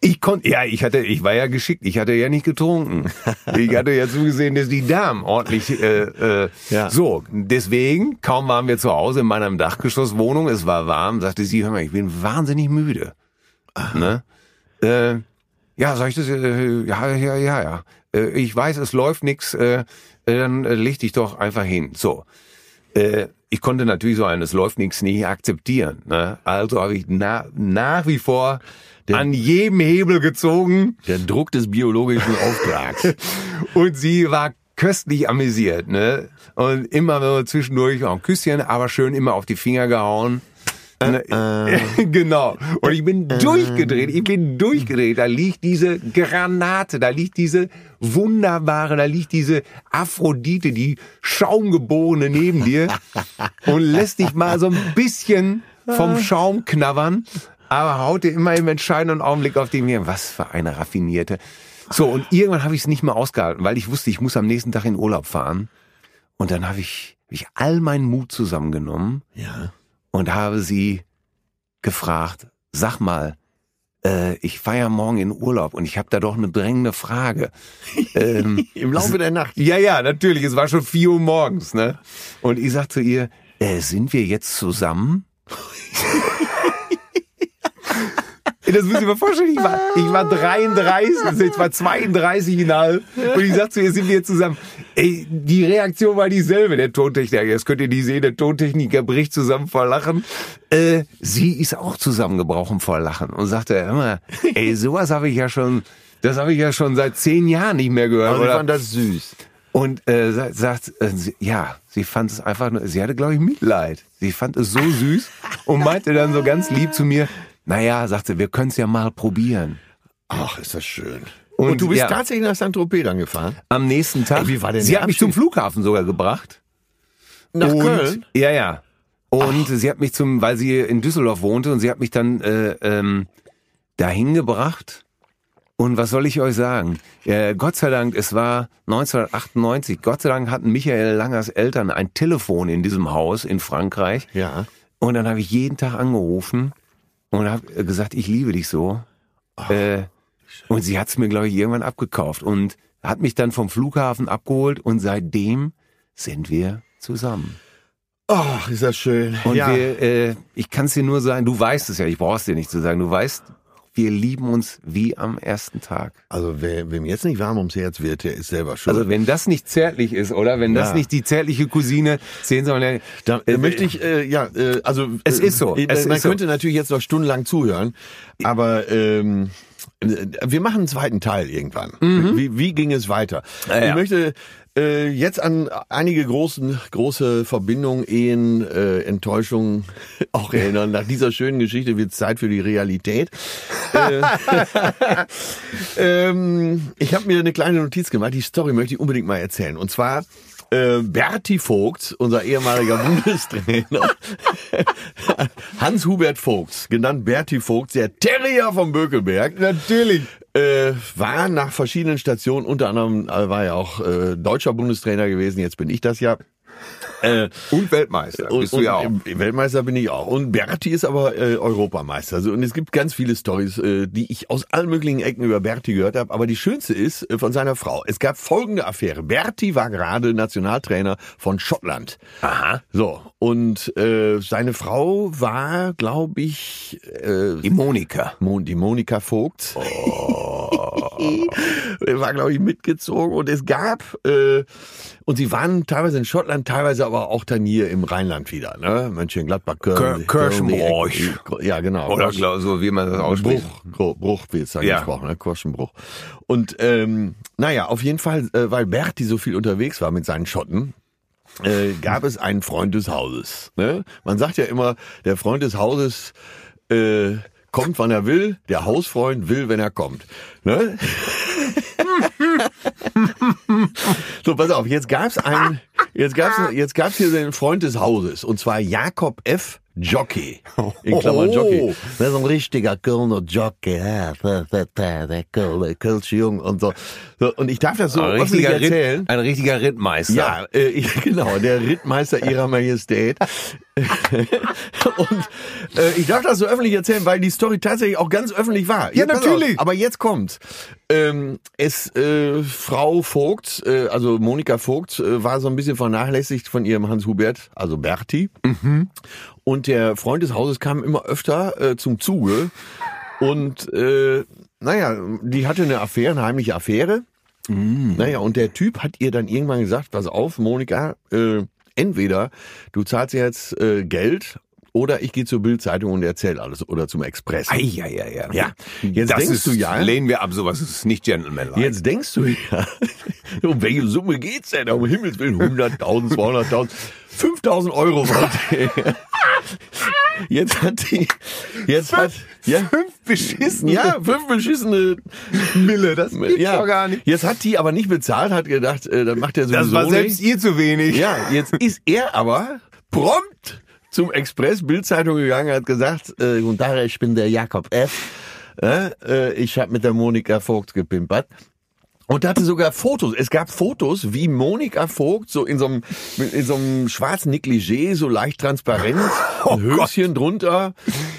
Ich konnte, ja, ich hatte, ich war ja geschickt, ich hatte ja nicht getrunken. Ich hatte ja zugesehen, dass die Damen ordentlich, äh, äh, Ja. so. Deswegen, kaum waren wir zu Hause in meiner Dachgeschosswohnung, es war warm, sagte sie, hör mal, ich bin wahnsinnig müde. Ne? Äh, ja, sag ich das, äh, ja, ja, ja, ja. Äh, ich weiß, es läuft nix, äh, äh, dann äh, leg dich doch einfach hin. So. Äh, ich konnte natürlich so eines läuft nix nicht akzeptieren. Ne? Also habe ich na, nach wie vor an jedem Hebel gezogen Der Druck des biologischen Auftrags. und sie war köstlich amüsiert. Ne? Und immer zwischendurch auch ein Küsschen, aber schön immer auf die Finger gehauen. Ne, genau. Und ich bin durchgedreht, ich bin durchgedreht. Da liegt diese Granate, da liegt diese wunderbare, da liegt diese Aphrodite, die Schaumgeborene neben dir und lässt dich mal so ein bisschen vom Schaum knabbern, aber haut dir immer im entscheidenden Augenblick auf den Meer. Was für eine raffinierte. So, und irgendwann habe ich es nicht mehr ausgehalten, weil ich wusste, ich muss am nächsten Tag in Urlaub fahren. Und dann habe ich, hab ich all meinen Mut zusammengenommen Ja. Und habe sie gefragt, sag mal, äh, ich fahre ja morgen in Urlaub und ich habe da doch eine drängende Frage. ähm, Im Laufe der Nacht. ja, ja, natürlich, es war schon vier Uhr morgens, ne? Und ich sag zu ihr, äh, sind wir jetzt zusammen? Das müssen Sie mir vorstellen, ich war, ich war 33, also ich war 32,5 und ich sag zu ihr, sind wir jetzt zusammen? Ey, die Reaktion war dieselbe, der Tontechniker, jetzt könnt ihr die sehen, der Tontechniker bricht zusammen vor Lachen. Äh, sie ist auch zusammengebrochen vor Lachen und sagte, hör mal, ey, sowas habe ich ja schon, das habe ich ja schon seit zehn Jahren nicht mehr gehört. Aber ich oder? fand das süß. Und äh, sa- sagt, äh, sie, ja, sie fand es einfach nur, sie hatte, glaube ich, Mitleid. Sie fand es so süß und meinte dann so ganz lieb zu mir, naja, sagte, wir können es ja mal probieren. Ach, ist das schön. Und Und, du bist ja. tatsächlich nach St-Tropez dann gefahren? Am nächsten Tag, Ey, wie war denn sie hat mich zum Flughafen sogar gebracht. Nach und, Köln? Ja, ja. Und sie hat mich zum, weil sie in Düsseldorf wohnte und sie hat mich dann äh, ähm, dahin gebracht. Und was soll ich euch sagen? Äh, Gott sei Dank, es war 1998. Gott sei Dank hatten Michael Langers Eltern ein Telefon in diesem Haus in Frankreich. Ja. Und dann habe ich jeden Tag angerufen und habe gesagt, ich liebe dich so. äh, und sie hat's mir, glaube ich, irgendwann abgekauft und hat mich dann vom Flughafen abgeholt und seitdem sind wir zusammen. Ach, ist das schön. Und ja. wir, äh, ich kann es dir nur sagen, du weißt es ja, ich brauch's dir nicht zu sagen, du weißt, wir lieben uns wie am ersten Tag. also wer, wem jetzt nicht warm ums Herz wird, der ist selber schuld. Also wenn das nicht zärtlich ist, oder? Wenn das Ja. nicht die zärtliche Cousine sehen soll, Da äh, möchte ich, äh, ja, äh, also Es ist so, Äh, es man ist so. könnte natürlich jetzt noch stundenlang zuhören, aber ähm, äh, wir machen einen zweiten Teil irgendwann. Wie, wie ging es weiter? Mhm. Ja, ja. Ich möchte äh, jetzt an einige großen, große Verbindungen, Ehen, äh, Enttäuschungen auch erinnern. Nach dieser schönen Geschichte wird Zeit für die Realität. äh, ähm, ich habe mir eine kleine Notiz gemacht. Die Story möchte ich unbedingt mal erzählen. Und zwar äh, Berti Vogt, unser ehemaliger Bundestrainer, Hans-Hubert Vogt, genannt Berti Vogt, der Terrier vom Bökelberg. Natürlich. Äh, war nach verschiedenen Stationen, unter anderem äh, war er auch äh, deutscher Bundestrainer gewesen, jetzt bin ich das ja. Äh, Und Weltmeister, und, bist du ja auch. und Weltmeister bin ich auch. Und Berti ist aber äh, Europameister. Also, und es gibt ganz viele Stories, äh, die ich aus allen möglichen Ecken über Berti gehört habe. Aber die schönste ist äh, von seiner Frau. Es gab folgende Affäre. Berti war gerade Nationaltrainer von Schottland. Aha. So, und äh, seine Frau war, glaube ich, äh, Die Monika. Mon die Monika Vogt. war, glaube ich, mitgezogen. Und es gab, äh, und sie waren teilweise in Schottland, teilweise aber auch dann hier im Rheinland wieder. Ne? Mönchengladbach, Köln. Kir- Kirschenbroich. Köln, die- Ja, genau. Oder glaub, so wie man das ausspricht. Bruch, Bruch, wird es da Ja. gesprochen, ne? Kirschenbruch. Und ähm, naja, auf jeden Fall, äh, weil Berti so viel unterwegs war mit seinen Schotten, äh, gab es einen Freund des Hauses. Ne? Man sagt ja immer, der Freund des Hauses äh, kommt, wann er will, der Hausfreund will, wenn er kommt. Ne? so, pass auf, jetzt gab's einen, jetzt gab's, jetzt gab's hier den Freund des Hauses, und zwar Jakob F. Jockey. In Klammern Oh. Jockey. Das ist ein richtiger Kölner Jockey, ja, der, Kölner, Kölsche Jung und so. so. Und ich darf das so Ein richtiger, erzählen. Ritt, ein richtiger Rittmeister. Ja, äh, ich- genau, der Rittmeister ihrer Majestät. und äh, ich darf das so öffentlich erzählen, weil die Story tatsächlich auch ganz öffentlich war. Ja, pass natürlich. Auf, aber jetzt kommt. Ähm, es äh, Frau Vogt, äh, also Monika Vogt, äh, war so ein bisschen vernachlässigt von ihrem Hans Hubert, also Berti. Und der Freund des Hauses kam immer öfter äh, zum Zuge. Und äh, naja, die hatte eine Affäre, eine heimliche Affäre. Naja, und der Typ hat ihr dann irgendwann gesagt, pass auf, Monika, äh, entweder du zahlst jetzt äh, Geld oder ich gehe zur Bildzeitung und erzähl alles oder zum Express. Ei, ei, ei, ei. Ja, jetzt das denkst ist, du ja, lehnen wir ab, sowas ist nicht gentlemanlike. jetzt denkst du ja, um welche Summe geht's denn? Um Himmels Willen, 100.000, 200.000, 5.000 Euro. jetzt hat die, jetzt hat, ja, Fünf beschissene ja, fünf beschissene Mille, das gibt's ja, doch gar nicht. Jetzt hat die aber nicht bezahlt, hat gedacht, äh, dann macht er sowieso Das war selbst nicht. ihr zu wenig. Ja, jetzt ist er aber prompt zum Express Bildzeitung gegangen, hat gesagt, äh, guten Tag, ich bin der Jakob F. Äh, äh, ich habe mit der Monika Vogt gepimpert. Und hatte sogar Fotos. Es gab Fotos, wie Monika Vogt so in so einem, in so einem schwarzen Negligé, so leicht transparent, ein Höschen drunter.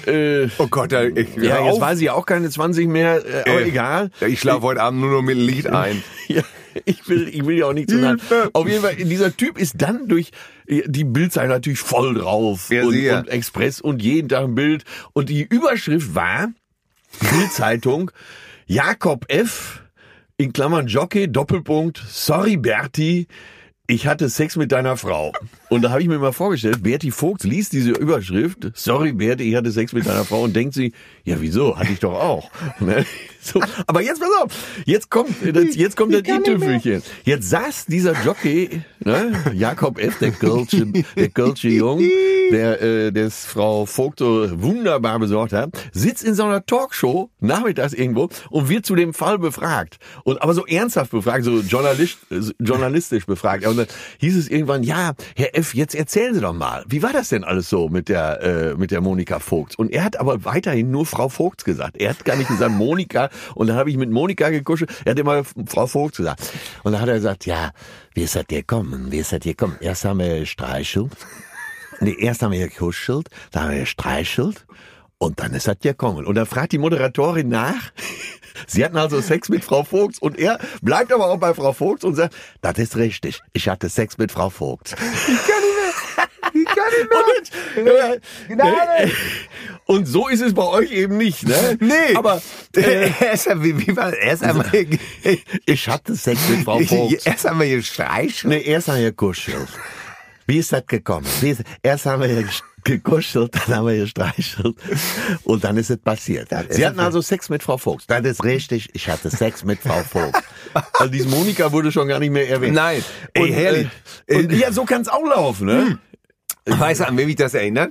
Äh, Oh Gott, da, ich, ja, jetzt auf. war sie ja auch keine 20 mehr, äh, aber Äh, egal. Ich schlafe heute Abend nur noch mit Licht ein. Ja, ich will, ich will ja auch nicht zu nahe. Auf jeden Fall, dieser Typ ist dann durch die Bildzeitung natürlich voll drauf Ja, und, und Express und jeden Tag ein Bild. Und die Überschrift war Bildzeitung Jakob F. in Klammern Jockey Doppelpunkt Sorry Berti. Ich hatte Sex mit deiner Frau. Und da habe ich mir mal vorgestellt, Berti Vogt liest diese Überschrift, sorry Berti, ich hatte Sex mit deiner Frau und denkt sie, ja wieso, hatte ich doch auch. Ne? So, aber jetzt pass auf, jetzt kommt, das, jetzt kommt das i-Tüpfelchen. Jetzt saß dieser Jockey, ne, Jakob F., der Kölsche, der Kölsche Jung, der äh, das Frau Vogt so wunderbar besorgt hat, sitzt in so einer Talkshow nachmittags irgendwo und wird zu dem Fall befragt. Und aber so ernsthaft befragt, so journalist, äh, journalistisch befragt. Und dann hieß es irgendwann, ja, Herr F., jetzt erzählen Sie doch mal, wie war das denn alles so mit der äh, mit der Monika Vogt? Und er hat aber weiterhin nur Frau Vogt gesagt. Er hat gar nicht gesagt Monika. Und dann habe ich mit Monika gekuschelt. Er hat immer Frau Vogt gesagt. Und dann hat er gesagt, ja, wie ist das gekommen? Wie ist das gekommen? Erst haben wir gestreichelt. Nee, erst haben wir gekuschelt, dann haben wir gestreichelt und dann ist das gekommen. Und dann fragt die Moderatorin nach. Sie hatten also Sex mit Frau Vogt und er bleibt aber auch bei Frau Vogt und sagt, das ist richtig, ich hatte Sex mit Frau Vogt. Ich kann nicht mehr. Und, äh, und so ist es bei euch eben nicht, ne? Nee. Aber äh, erst, wie, wie war, erst einmal, ich hatte Sex mit Frau Vogt. erst einmal gestreichelt. Nee, erst haben wir gekuschelt. Wie ist das gekommen? Ist, erst haben wir gekuschelt, dann haben wir gestreichelt und dann ist es passiert. ist Sie hatten es. also Sex mit Frau Vogt. Das ist richtig, ich hatte Sex mit Frau Vogt. Also diese Monika wurde schon gar nicht mehr erwähnt. Nein. Ey, und, herrlich. Äh, und ja, so kann's auch laufen, ne? Weißt du, an wen mich das erinnert?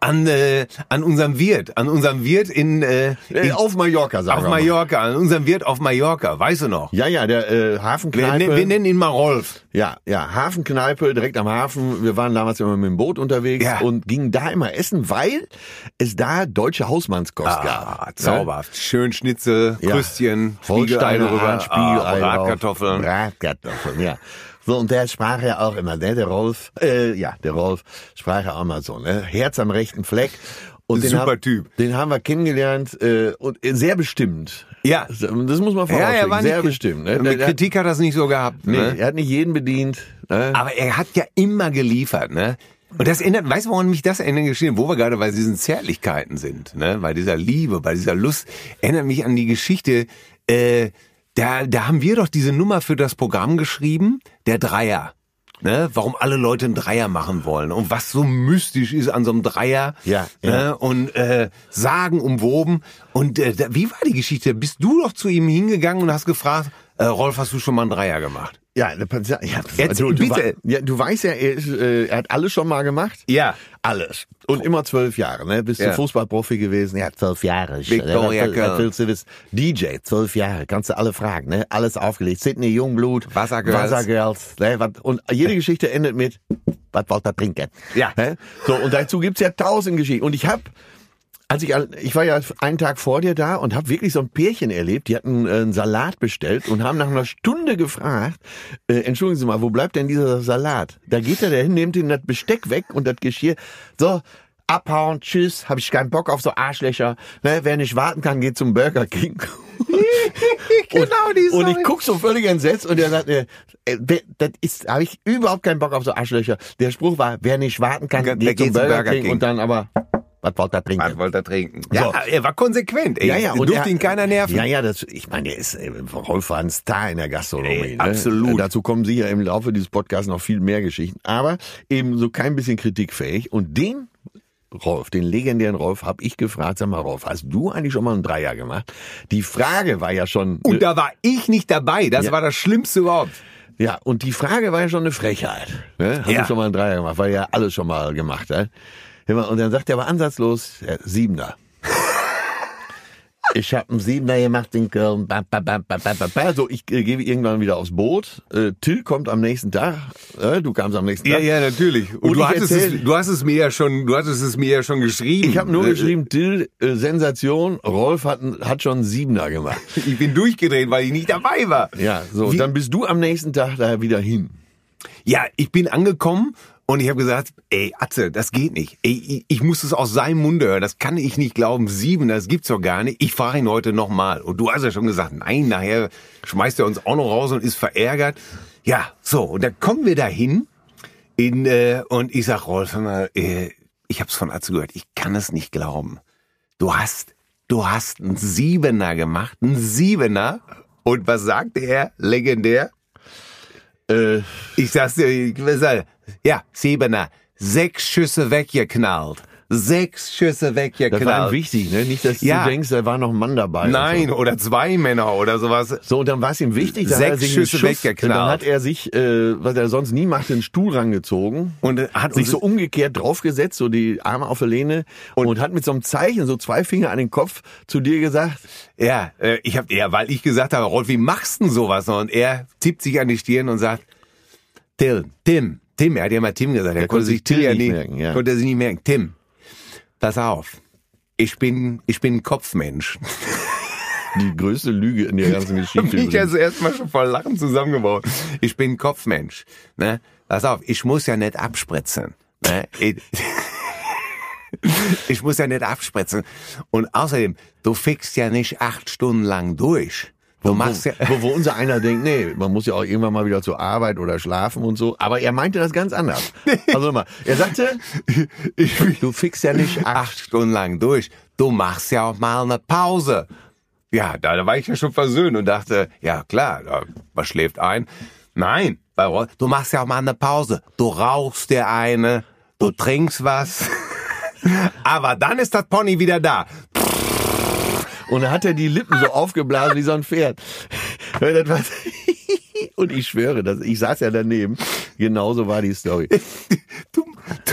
An, äh, an unserem Wirt, an unserem Wirt in, äh, in auf Mallorca, sagen auf wir mal. Mallorca, an unserem Wirt auf Mallorca, weißt du noch? Ja, ja, der äh, Wir, Hafenkneipe. ne- wir nennen ihn mal Rolf. Ja, ja, Hafenkneipe direkt am Hafen. Wir waren damals immer mit dem Boot unterwegs Ja. und gingen da immer essen, weil es da deutsche Hausmannskost Ah, gab. ne? zauberhaft. Schön Schnitzel, Ja. Krüstchen, Holsteiner Spiegelei drüber, Hahn, Spiegelei ah. Bratkartoffeln. Bratkartoffeln, ja. So, und der sprach ja auch immer, ne, der Rolf, äh, ja, der Rolf sprach ja auch mal so, ne, Herz am rechten Fleck. Und den Super hab, Typ. Den haben wir kennengelernt äh, und sehr bestimmt. Ja. Das muss man Ja, vorausschicken. er war sehr nicht, bestimmt. Ne? Mit Kritik hat er es nicht so gehabt. nee, ne? er hat nicht jeden bedient. Ne? Aber er hat ja immer geliefert, ne? Und das erinnert, weißt du, woran mich das erinnert geschehen, wo wir gerade bei diesen Zärtlichkeiten sind, ne? Bei dieser Liebe, bei dieser Lust, erinnert mich an die Geschichte, äh, da, da haben wir doch diese Nummer für das Programm geschrieben, der Dreier. Ne, warum alle Leute einen Dreier machen wollen und was so mystisch ist an so einem Dreier Ja, ne, ja. und äh, sagen umwoben und äh, wie war die Geschichte? Bist du doch zu ihm hingegangen und hast gefragt, äh, Rolf, hast du schon mal einen Dreier gemacht? Ja, der Pat- ja Jetzt du, du, bitte. ja, du weißt ja, er, ist, äh, er hat alles schon mal gemacht. Ja. Alles. Und immer zwölf Jahre, ne? Bist Ja. du Fußballprofi gewesen? Ja, zwölf Jahre. Victoria was, was willst du wissen? DJ, zwölf Jahre. Kannst du alle fragen, ne? Alles aufgelegt. Sydney Jungblut. Wassergirls. Wassergirls. Ne? Was- Und jede Geschichte endet mit, was wollt ihr trinken? Ja. Ne? So, und dazu gibt's ja tausend Geschichten. Und ich hab als ich, ich war ja einen Tag vor dir da und habe wirklich so ein Pärchen erlebt, die hatten äh, einen Salat bestellt und haben nach einer Stunde gefragt, äh, entschuldigen Sie mal, wo bleibt denn dieser Salat? Da geht er dahin, nimmt ihm das Besteck weg und das Geschirr. So, abhauen, tschüss, habe ich keinen Bock auf so Arschlöcher. Ne, wer nicht warten kann, geht zum Burger King. Genau die Und Story. ich guck so völlig entsetzt und er sagt, äh, äh, das ist, habe ich überhaupt keinen Bock auf so Arschlöcher. Der Spruch war, wer nicht warten kann, geht, geht zum zum Burger, Burger King, King. und dann aber, was wollt ihr trinken? Was wollte er trinken? So. Ja, er war konsequent. Ey. Ja, ja, und durfte er- ihn keiner nerven. Ja, ja, das, ich meine, der ist, äh, Rolf war ein Star in der Gastronomie. Ey, ne? absolut. Äh, Dazu kommen sicher im Laufe dieses Podcasts noch viel mehr Geschichten. Aber eben so kein bisschen kritikfähig. Und den Rolf, den legendären Rolf, habe ich gefragt, sag mal, Rolf, hast du eigentlich schon mal einen Dreier gemacht? Die Frage war ja schon, Und da war ich nicht dabei. Das Ja. war das Schlimmste überhaupt. ja, und die Frage war ja schon eine Frechheit. Ne? Hast Ja. du schon mal einen Dreier gemacht? Weil ja alles schon mal gemacht hat. Und dann sagt er aber ansatzlos, ja, Siebener. Ich habe einen Siebener gemacht ba, ba. So, ich äh, gehe irgendwann wieder aufs Boot. Äh, Till kommt am nächsten Tag. Äh, du kamst am nächsten Ja, Tag. ja, natürlich. Und, Und du, hattest erzähl- es, du hast es mir ja schon, du hattest es mir ja schon geschrieben. Ich habe nur geschrieben, Till, äh, Sensation, Rolf hat, hat schon einen Siebener gemacht. Ich bin durchgedreht, weil ich nicht dabei war. Ja, so, Wie- dann bist du am nächsten Tag da wieder hin. Ja, ich bin angekommen und ich habe gesagt, ey, Atze, das geht nicht. Ey, ich, muss es aus seinem Munde hören. Das kann ich nicht glauben. Sieben, das gibt's doch gar nicht. Ich frage ihn heute nochmal. Und du hast ja schon gesagt, nein, nachher schmeißt er uns auch noch raus und ist verärgert. Ja, so, und dann kommen wir dahin in, äh, und ich sag, Rolf, mal, äh, ich hab's von Atze gehört. Ich kann es nicht glauben. Du hast, du hast einen Siebener gemacht, einen Siebener. Und was sagte er? Legendär. Äh, Ich sag's dir, ja, Siebener, sechs Schüsse weggeknallt. Sechs Schüsse das war ihm weggeknallt. wichtig, ne? Nicht, dass Ja. du denkst, da war noch ein Mann dabei. Nein, Und so. oder zwei Männer oder sowas. So, und dann war es ihm wichtig, dann Sechs er sich Schüsse Schuss, weggeknallt. Dann hat er sich, äh, was er sonst nie macht, den Stuhl rangezogen. Und hat sich so umgekehrt draufgesetzt, so die Arme auf der Lehne und, hat mit so einem Zeichen, so zwei Finger an den Kopf zu dir gesagt, Ja, äh, ich hab, ja, weil ich gesagt habe, Rolf, wie machst du denn sowas? Und er tippt sich an die Stirn und sagt, Till, Tim, Tim, er hat ja mal Tim gesagt, er Der konnte sich Till ja nicht merken, ja. konnte er sich nicht merken. Tim, pass auf, ich bin, ich bin ein Kopfmensch. die größte Lüge in der ganzen Ich Geschichte. bin ja übrigens. zuerst mal schon voll Lachen zusammengebaut. Ich bin ein Kopfmensch. Ne? Pass auf, ich muss ja nicht abspritzen. Ne? Ich, ich muss ja nicht abspritzen. Und außerdem, du fickst ja nicht acht Stunden lang durch. Du machst ja... wo, wo unser einer denkt, nee, man muss ja auch irgendwann mal wieder zur Arbeit oder schlafen und so. Aber er meinte das ganz anders. Also mal, er sagte, du fixst ja nicht acht. Stunden lang durch. Du machst ja auch mal eine Pause. Ja, da, da war ich ja schon versöhnt und dachte, ja klar, da, was schläft ein? Nein, du machst ja auch mal eine Pause. Du rauchst dir eine, du trinkst was. Aber dann ist das Pony wieder da. Und dann hat er die Lippen so aufgeblasen wie so ein Pferd. Und ich schwöre, dass ich saß ja daneben. Genauso war die Story. Du,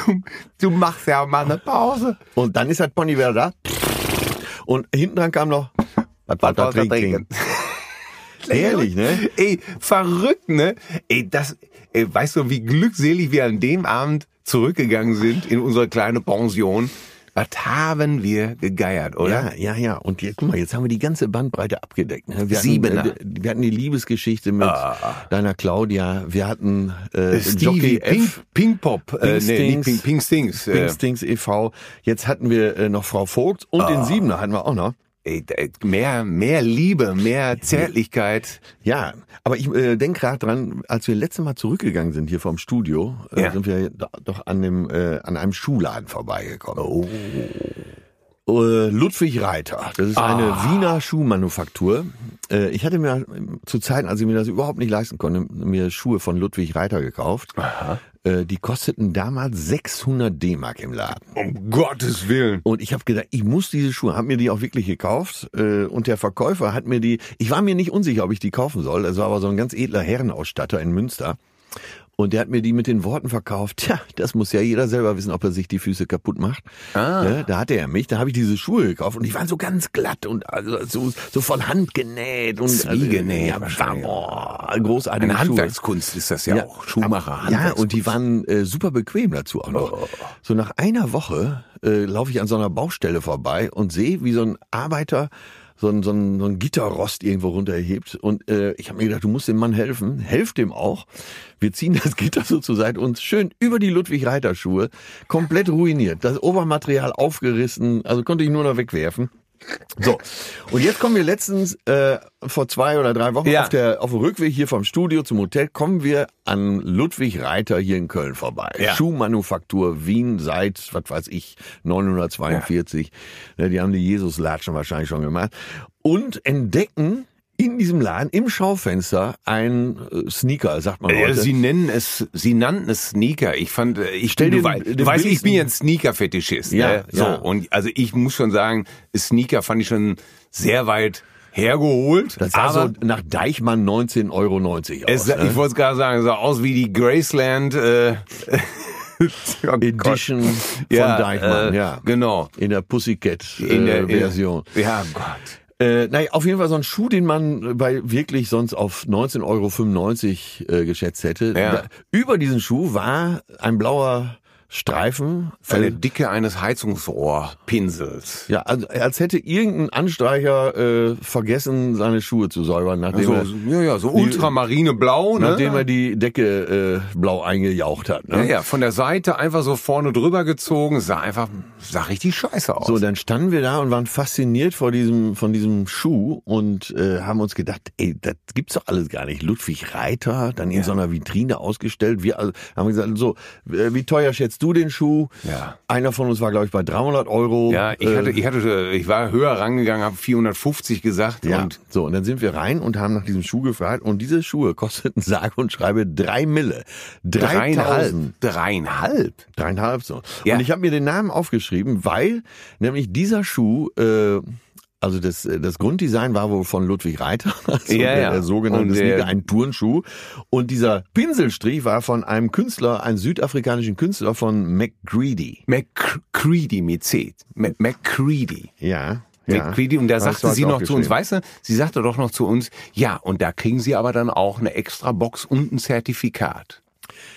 du, du machst ja mal eine Pause. Und dann ist das Pony wieder da. Und hinten dran kam noch, was Was da wollt ihr trinken? Ehrlich, ne? Ey, verrückt, ne? Ey, das, ey, weißt du, wie glückselig wir an dem Abend zurückgegangen sind in unsere kleine Pension? Was haben wir gegeiert, oder? Ja, ja, ja. Und hier, guck mal, jetzt haben wir die ganze Bandbreite abgedeckt. Ne? Wir Siebener. Hatten, äh, wir hatten die Liebesgeschichte mit deiner Claudia. Wir hatten äh, Stevie, Jockey Pink, F. Pink Pop, äh, Pink nee, nicht Stings. Pink, Pink Stings. Äh, Pinkstings e.V. Jetzt hatten wir äh, noch Frau Vogt und den Siebener hatten wir auch noch. Mehr, mehr Liebe, mehr Zärtlichkeit. Ja, aber ich äh, denke gerade dran, als wir letztes Mal zurückgegangen sind hier vom Studio, äh, Ja. sind wir do- doch an dem äh, an einem Schuhladen vorbeigekommen. Oh. Äh, Ludwig Reiter, das ist eine Ah. Wiener Schuhmanufaktur. Äh, ich hatte mir zu Zeiten, als ich mir das überhaupt nicht leisten konnte, mir Schuhe von Ludwig Reiter gekauft. Äh, die kosteten damals 600 D-Mark im Laden. Um Gottes Willen. Und ich habe gedacht, ich muss diese Schuhe, habe mir die auch wirklich gekauft. Und der Verkäufer hat mir die, ich war mir nicht unsicher, ob ich die kaufen soll. Es war aber so ein ganz edler Herrenausstatter in Münster. Und der hat mir die mit den Worten verkauft, tja, das muss ja jeder selber wissen, ob er sich die Füße kaputt macht. Ah. Ja, da hatte er mich, da habe ich diese Schuhe gekauft und die waren so ganz glatt und also so, so von Hand genäht und Zwiegenäht also, ja, war, boah, großartige Eine Schuhe. Handwerkskunst ist das ja, auch. Schuhmacher, Ja, und die waren äh, super bequem dazu auch noch. So nach einer Woche äh, laufe ich an so einer Baustelle vorbei und sehe, wie so ein Arbeiter so ein, so ein, so ein Gitterrost irgendwo runterhebt. Und äh, ich habe mir gedacht, du musst dem Mann helfen. Helft dem auch. Wir ziehen das Gitter so zur Seite und schön über die Ludwig-Reiter-Schuhe, komplett ruiniert. Das Obermaterial aufgerissen, also konnte ich nur noch wegwerfen. So, und jetzt kommen wir letztens, äh, vor zwei oder drei Wochen Ja. auf, der, auf dem Rückweg hier vom Studio zum Hotel, kommen wir an Ludwig Reiter hier in Köln vorbei. Ja. Schuhmanufaktur Wien seit, was weiß ich, 942. Ne, Die haben die Jesus-Latschen wahrscheinlich schon gemacht. Und entdecken in diesem Laden, im Schaufenster, ein äh, Sneaker, sagt man Äh, heute. Sie nennen es, Sie nannten es Sneaker. Ich fand, äh, ich Stell dir wei- den- du weißt, ich bin ja ein Sneaker-Fetischist. Ja, ne? So ja. und also ich muss schon sagen, Sneaker fand ich schon sehr weit hergeholt. das sah aber so nach Deichmann 19,90 Euro aus. es, ne? ich wollte es gerade sagen, es sah aus wie die Graceland äh, Oh Gott. Edition von Ja, Deichmann, äh, ja. genau. In der Pussycat In der- in der- Version. Ja, Gott. Äh, naja, auf jeden Fall so ein Schuh, den man bei wirklich sonst auf 19,95 Euro äh, geschätzt hätte. Ja. Da, über diesen Schuh war ein blauer Streifen. Eine Äh, Dicke eines Heizungsrohrpinsels. ja, also, als hätte irgendein Anstreicher äh, vergessen, seine Schuhe zu säubern, nachdem, So, er, ja, ja, so ultramarine blau, ne? nachdem er die Decke äh, blau eingejaucht hat. Ne? ja, ja, von der Seite einfach so vorne drüber gezogen, sah einfach, sah richtig scheiße aus. So, dann standen wir da und waren fasziniert vor diesem, von diesem Schuh und äh, haben uns gedacht, ey, das gibt's doch alles gar nicht. Ludwig Reiter, dann in so einer Vitrine ausgestellt. Wir also, haben gesagt, so, äh, wie teuer schätzt du den Schuh? Ja. Einer von uns war, glaube ich, bei 300 Euro. ja, ich Äh, hatte, ich hatte, ich war höher rangegangen, habe 450 gesagt ja, und so, und dann sind wir rein und haben nach diesem Schuh gefragt und diese Schuhe kosteten sage und schreibe drei Mille. dreieinhalb. 3000. Dreieinhalb. Dreieinhalb so. Ja. Und ich habe mir den Namen aufgeschrieben, weil nämlich dieser Schuh, äh, also das, äh, das Grunddesign war wohl von Ludwig Reiter, also Ja, der, der sogenannte der- Sneaker, ein Turnschuh. Und dieser Pinselstrich war von einem Künstler, einem südafrikanischen Künstler von McGreedy. McCready mit C. McCready. Ja. ja. McCready. Und da sagte sie noch zu uns, weißt du, sie sagte doch noch zu uns, ja, und da kriegen sie aber dann auch eine extra Box und ein Zertifikat.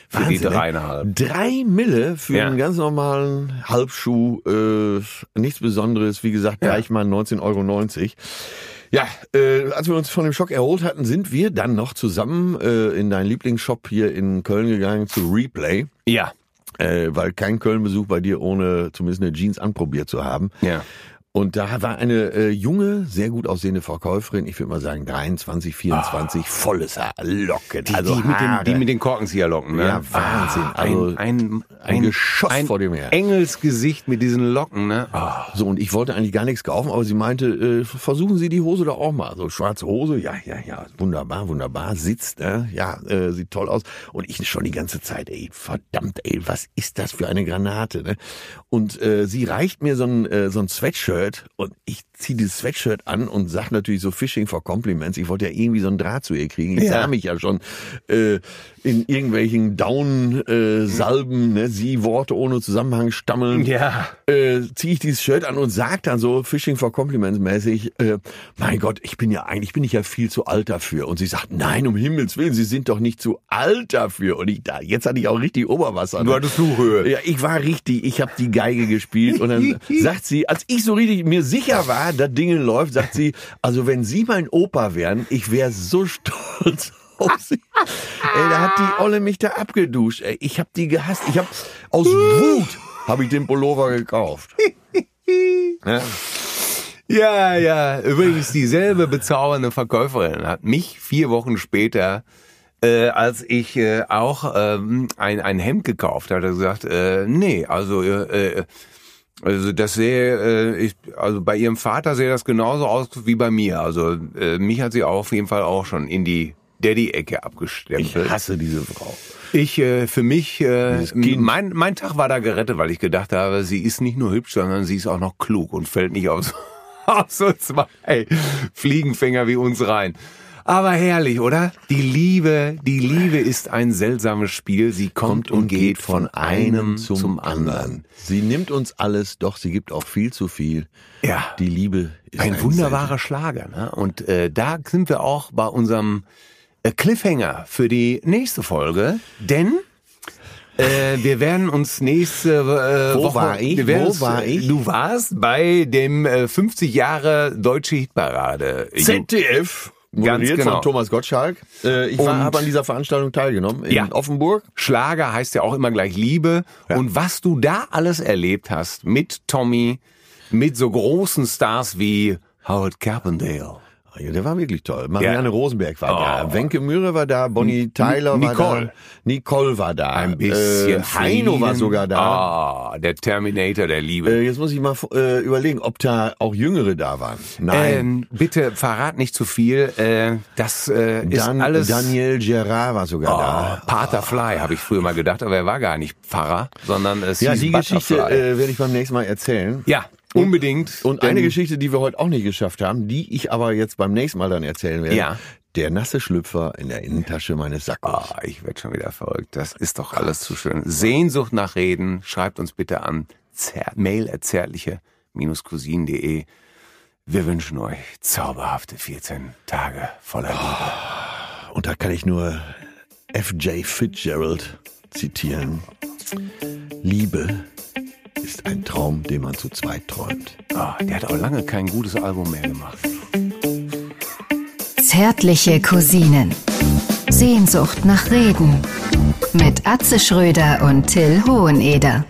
Für die Wahnsinn, ne? dreieinhalb. Drei Mille für Ja. einen ganz normalen Halbschuh, äh, nichts Besonderes, wie gesagt, Ja. gleich mal 19,90 Euro. Ja, äh, als wir uns von dem Schock erholt hatten, sind wir dann noch zusammen äh, in deinen Lieblingsshop hier in Köln gegangen zu Replay, Ja. äh, weil kein Köln-Besuch bei dir ohne zumindest eine Jeans anprobiert zu haben. Ja. Und da war eine äh, junge, sehr gut aussehende Verkäuferin, ich würde mal sagen 23, 24, volles Haar, Locken, Die, also die, mit den, die mit den Korkenzieherlocken, ne? Ja, Wahnsinn. Ah, Also ein, ein, ein Geschoss ein vor dem Meer. Engelsgesicht mit diesen Locken, ne? Ah. So, und ich wollte eigentlich gar nichts kaufen, aber sie meinte, äh, versuchen Sie die Hose doch auch mal. So, schwarze Hose, ja, ja, ja, wunderbar, wunderbar, sitzt, ne? ja, äh, sieht toll aus. Und ich schon die ganze Zeit, ey, verdammt, ey, was ist das für eine Granate, ne? Und äh, sie reicht mir so ein, äh, so ein Sweatshirt und ich ziehe dieses Sweatshirt an und sag natürlich so Fishing for Compliments. Ich wollte ja irgendwie so ein Draht zu ihr kriegen. Ich Ja. sah mich ja schon äh, in irgendwelchen Down-Salben, ne? sie Worte ohne Zusammenhang stammeln Ja. äh, ziehe ich dieses Shirt an und sag dann so Fishing for Compliments mäßig, äh, mein Gott, ich bin ja eigentlich, bin ich ja viel zu alt dafür. Und sie sagt, nein, um Himmels Willen, Sie sind doch nicht zu alt dafür. Und ich da, jetzt hatte ich auch richtig Oberwasser. Du ne? hattest Flughöhe. Ja, ich war richtig, ich habe die Geige gespielt und dann sagt sie, als ich so richtig mir sicher war, das Ding läuft, sagt sie, also wenn Sie mein Opa wären, ich wäre so stolz auf Sie. Ey, da hat die Olle mich da abgeduscht. Ey, ich habe die gehasst. Ich habe aus Wut habe ich den Pullover gekauft. Ja. Ja, ja. Übrigens, dieselbe bezaubernde Verkäuferin hat mich vier Wochen später, äh, als ich äh, auch ähm, ein, ein Hemd gekauft hatte, gesagt, äh, nee, also äh, äh, also das sehe äh, ich, also bei ihrem Vater sehe das genauso aus wie bei mir. Also äh, mich hat sie auf jeden Fall auch schon in die Daddy-Ecke Ich abgestempelt. hasse diese Frau. Ich, äh, für mich, äh, mein, mein Tag war da gerettet, weil ich gedacht habe, sie ist nicht nur hübsch, sondern sie ist auch noch klug und fällt nicht auf so, auf so zwei Fliegenfänger wie uns rein. Aber herrlich, oder? Die Liebe, die Liebe ist ein seltsames Spiel. Sie kommt, und geht von einem zum, anderen. Sie nimmt uns alles, doch sie gibt auch viel zu viel. Ja. Die Liebe ist Ein ein wunderbarer Schlager. Ne? Und äh, da sind wir auch bei unserem äh, Cliffhanger für die nächste Folge. Denn äh, wir werden uns nächste äh, Wo Woche... war ich? Wir Wo uns, war ich? Du warst bei dem äh, 50 Jahre Deutsche Hitparade. ZDF. Moderiert genau. von Thomas Gottschalk. Äh, ich habe an dieser Veranstaltung teilgenommen in Ja. Offenburg. Schlager heißt ja auch immer gleich Liebe. Und was du da alles erlebt hast mit Tommy, mit so großen Stars wie Howard Carpendale. Ja, der war wirklich toll. Marianne Ja. Rosenberg war Oh. da. Wenke Mühre war da. Bonnie Tyler war Nicole. da. Nicole war da. Ein bisschen. Äh, Heino war sogar da. Ah, der Terminator der Liebe. Äh, jetzt muss ich mal äh, überlegen, ob da auch Jüngere da waren. Nein. Ähm, bitte verrat nicht zu viel. Äh, das äh, ist Dan alles. Daniel Gerard war sogar Oh, da. Pater Fly habe ich früher mal gedacht, aber er war gar nicht Pfarrer, sondern es Ja, hieß die Geschichte Butterfly. äh, werde ich beim nächsten Mal erzählen. ja, unbedingt. Und eine Geschichte, die wir heute auch nicht geschafft haben, die ich aber jetzt beim nächsten Mal dann erzählen werde. Ja. Der nasse Schlüpfer in der Innentasche meines Sackos. Ah, ich werde schon wieder verrückt. Das ist doch alles zu schön. Sehnsucht nach Reden, schreibt uns bitte an mail cousinen.de. Wir wünschen euch zauberhafte 14 Tage voller Liebe. Und da kann ich nur F.J. Fitzgerald zitieren. Liebe ist ein Traum, den man zu zweit träumt. Ah, der hat auch lange kein gutes Album mehr gemacht. Zärtliche Cousinen. Sehnsucht nach Reden. Mit Atze Schröder und Till Hoheneder.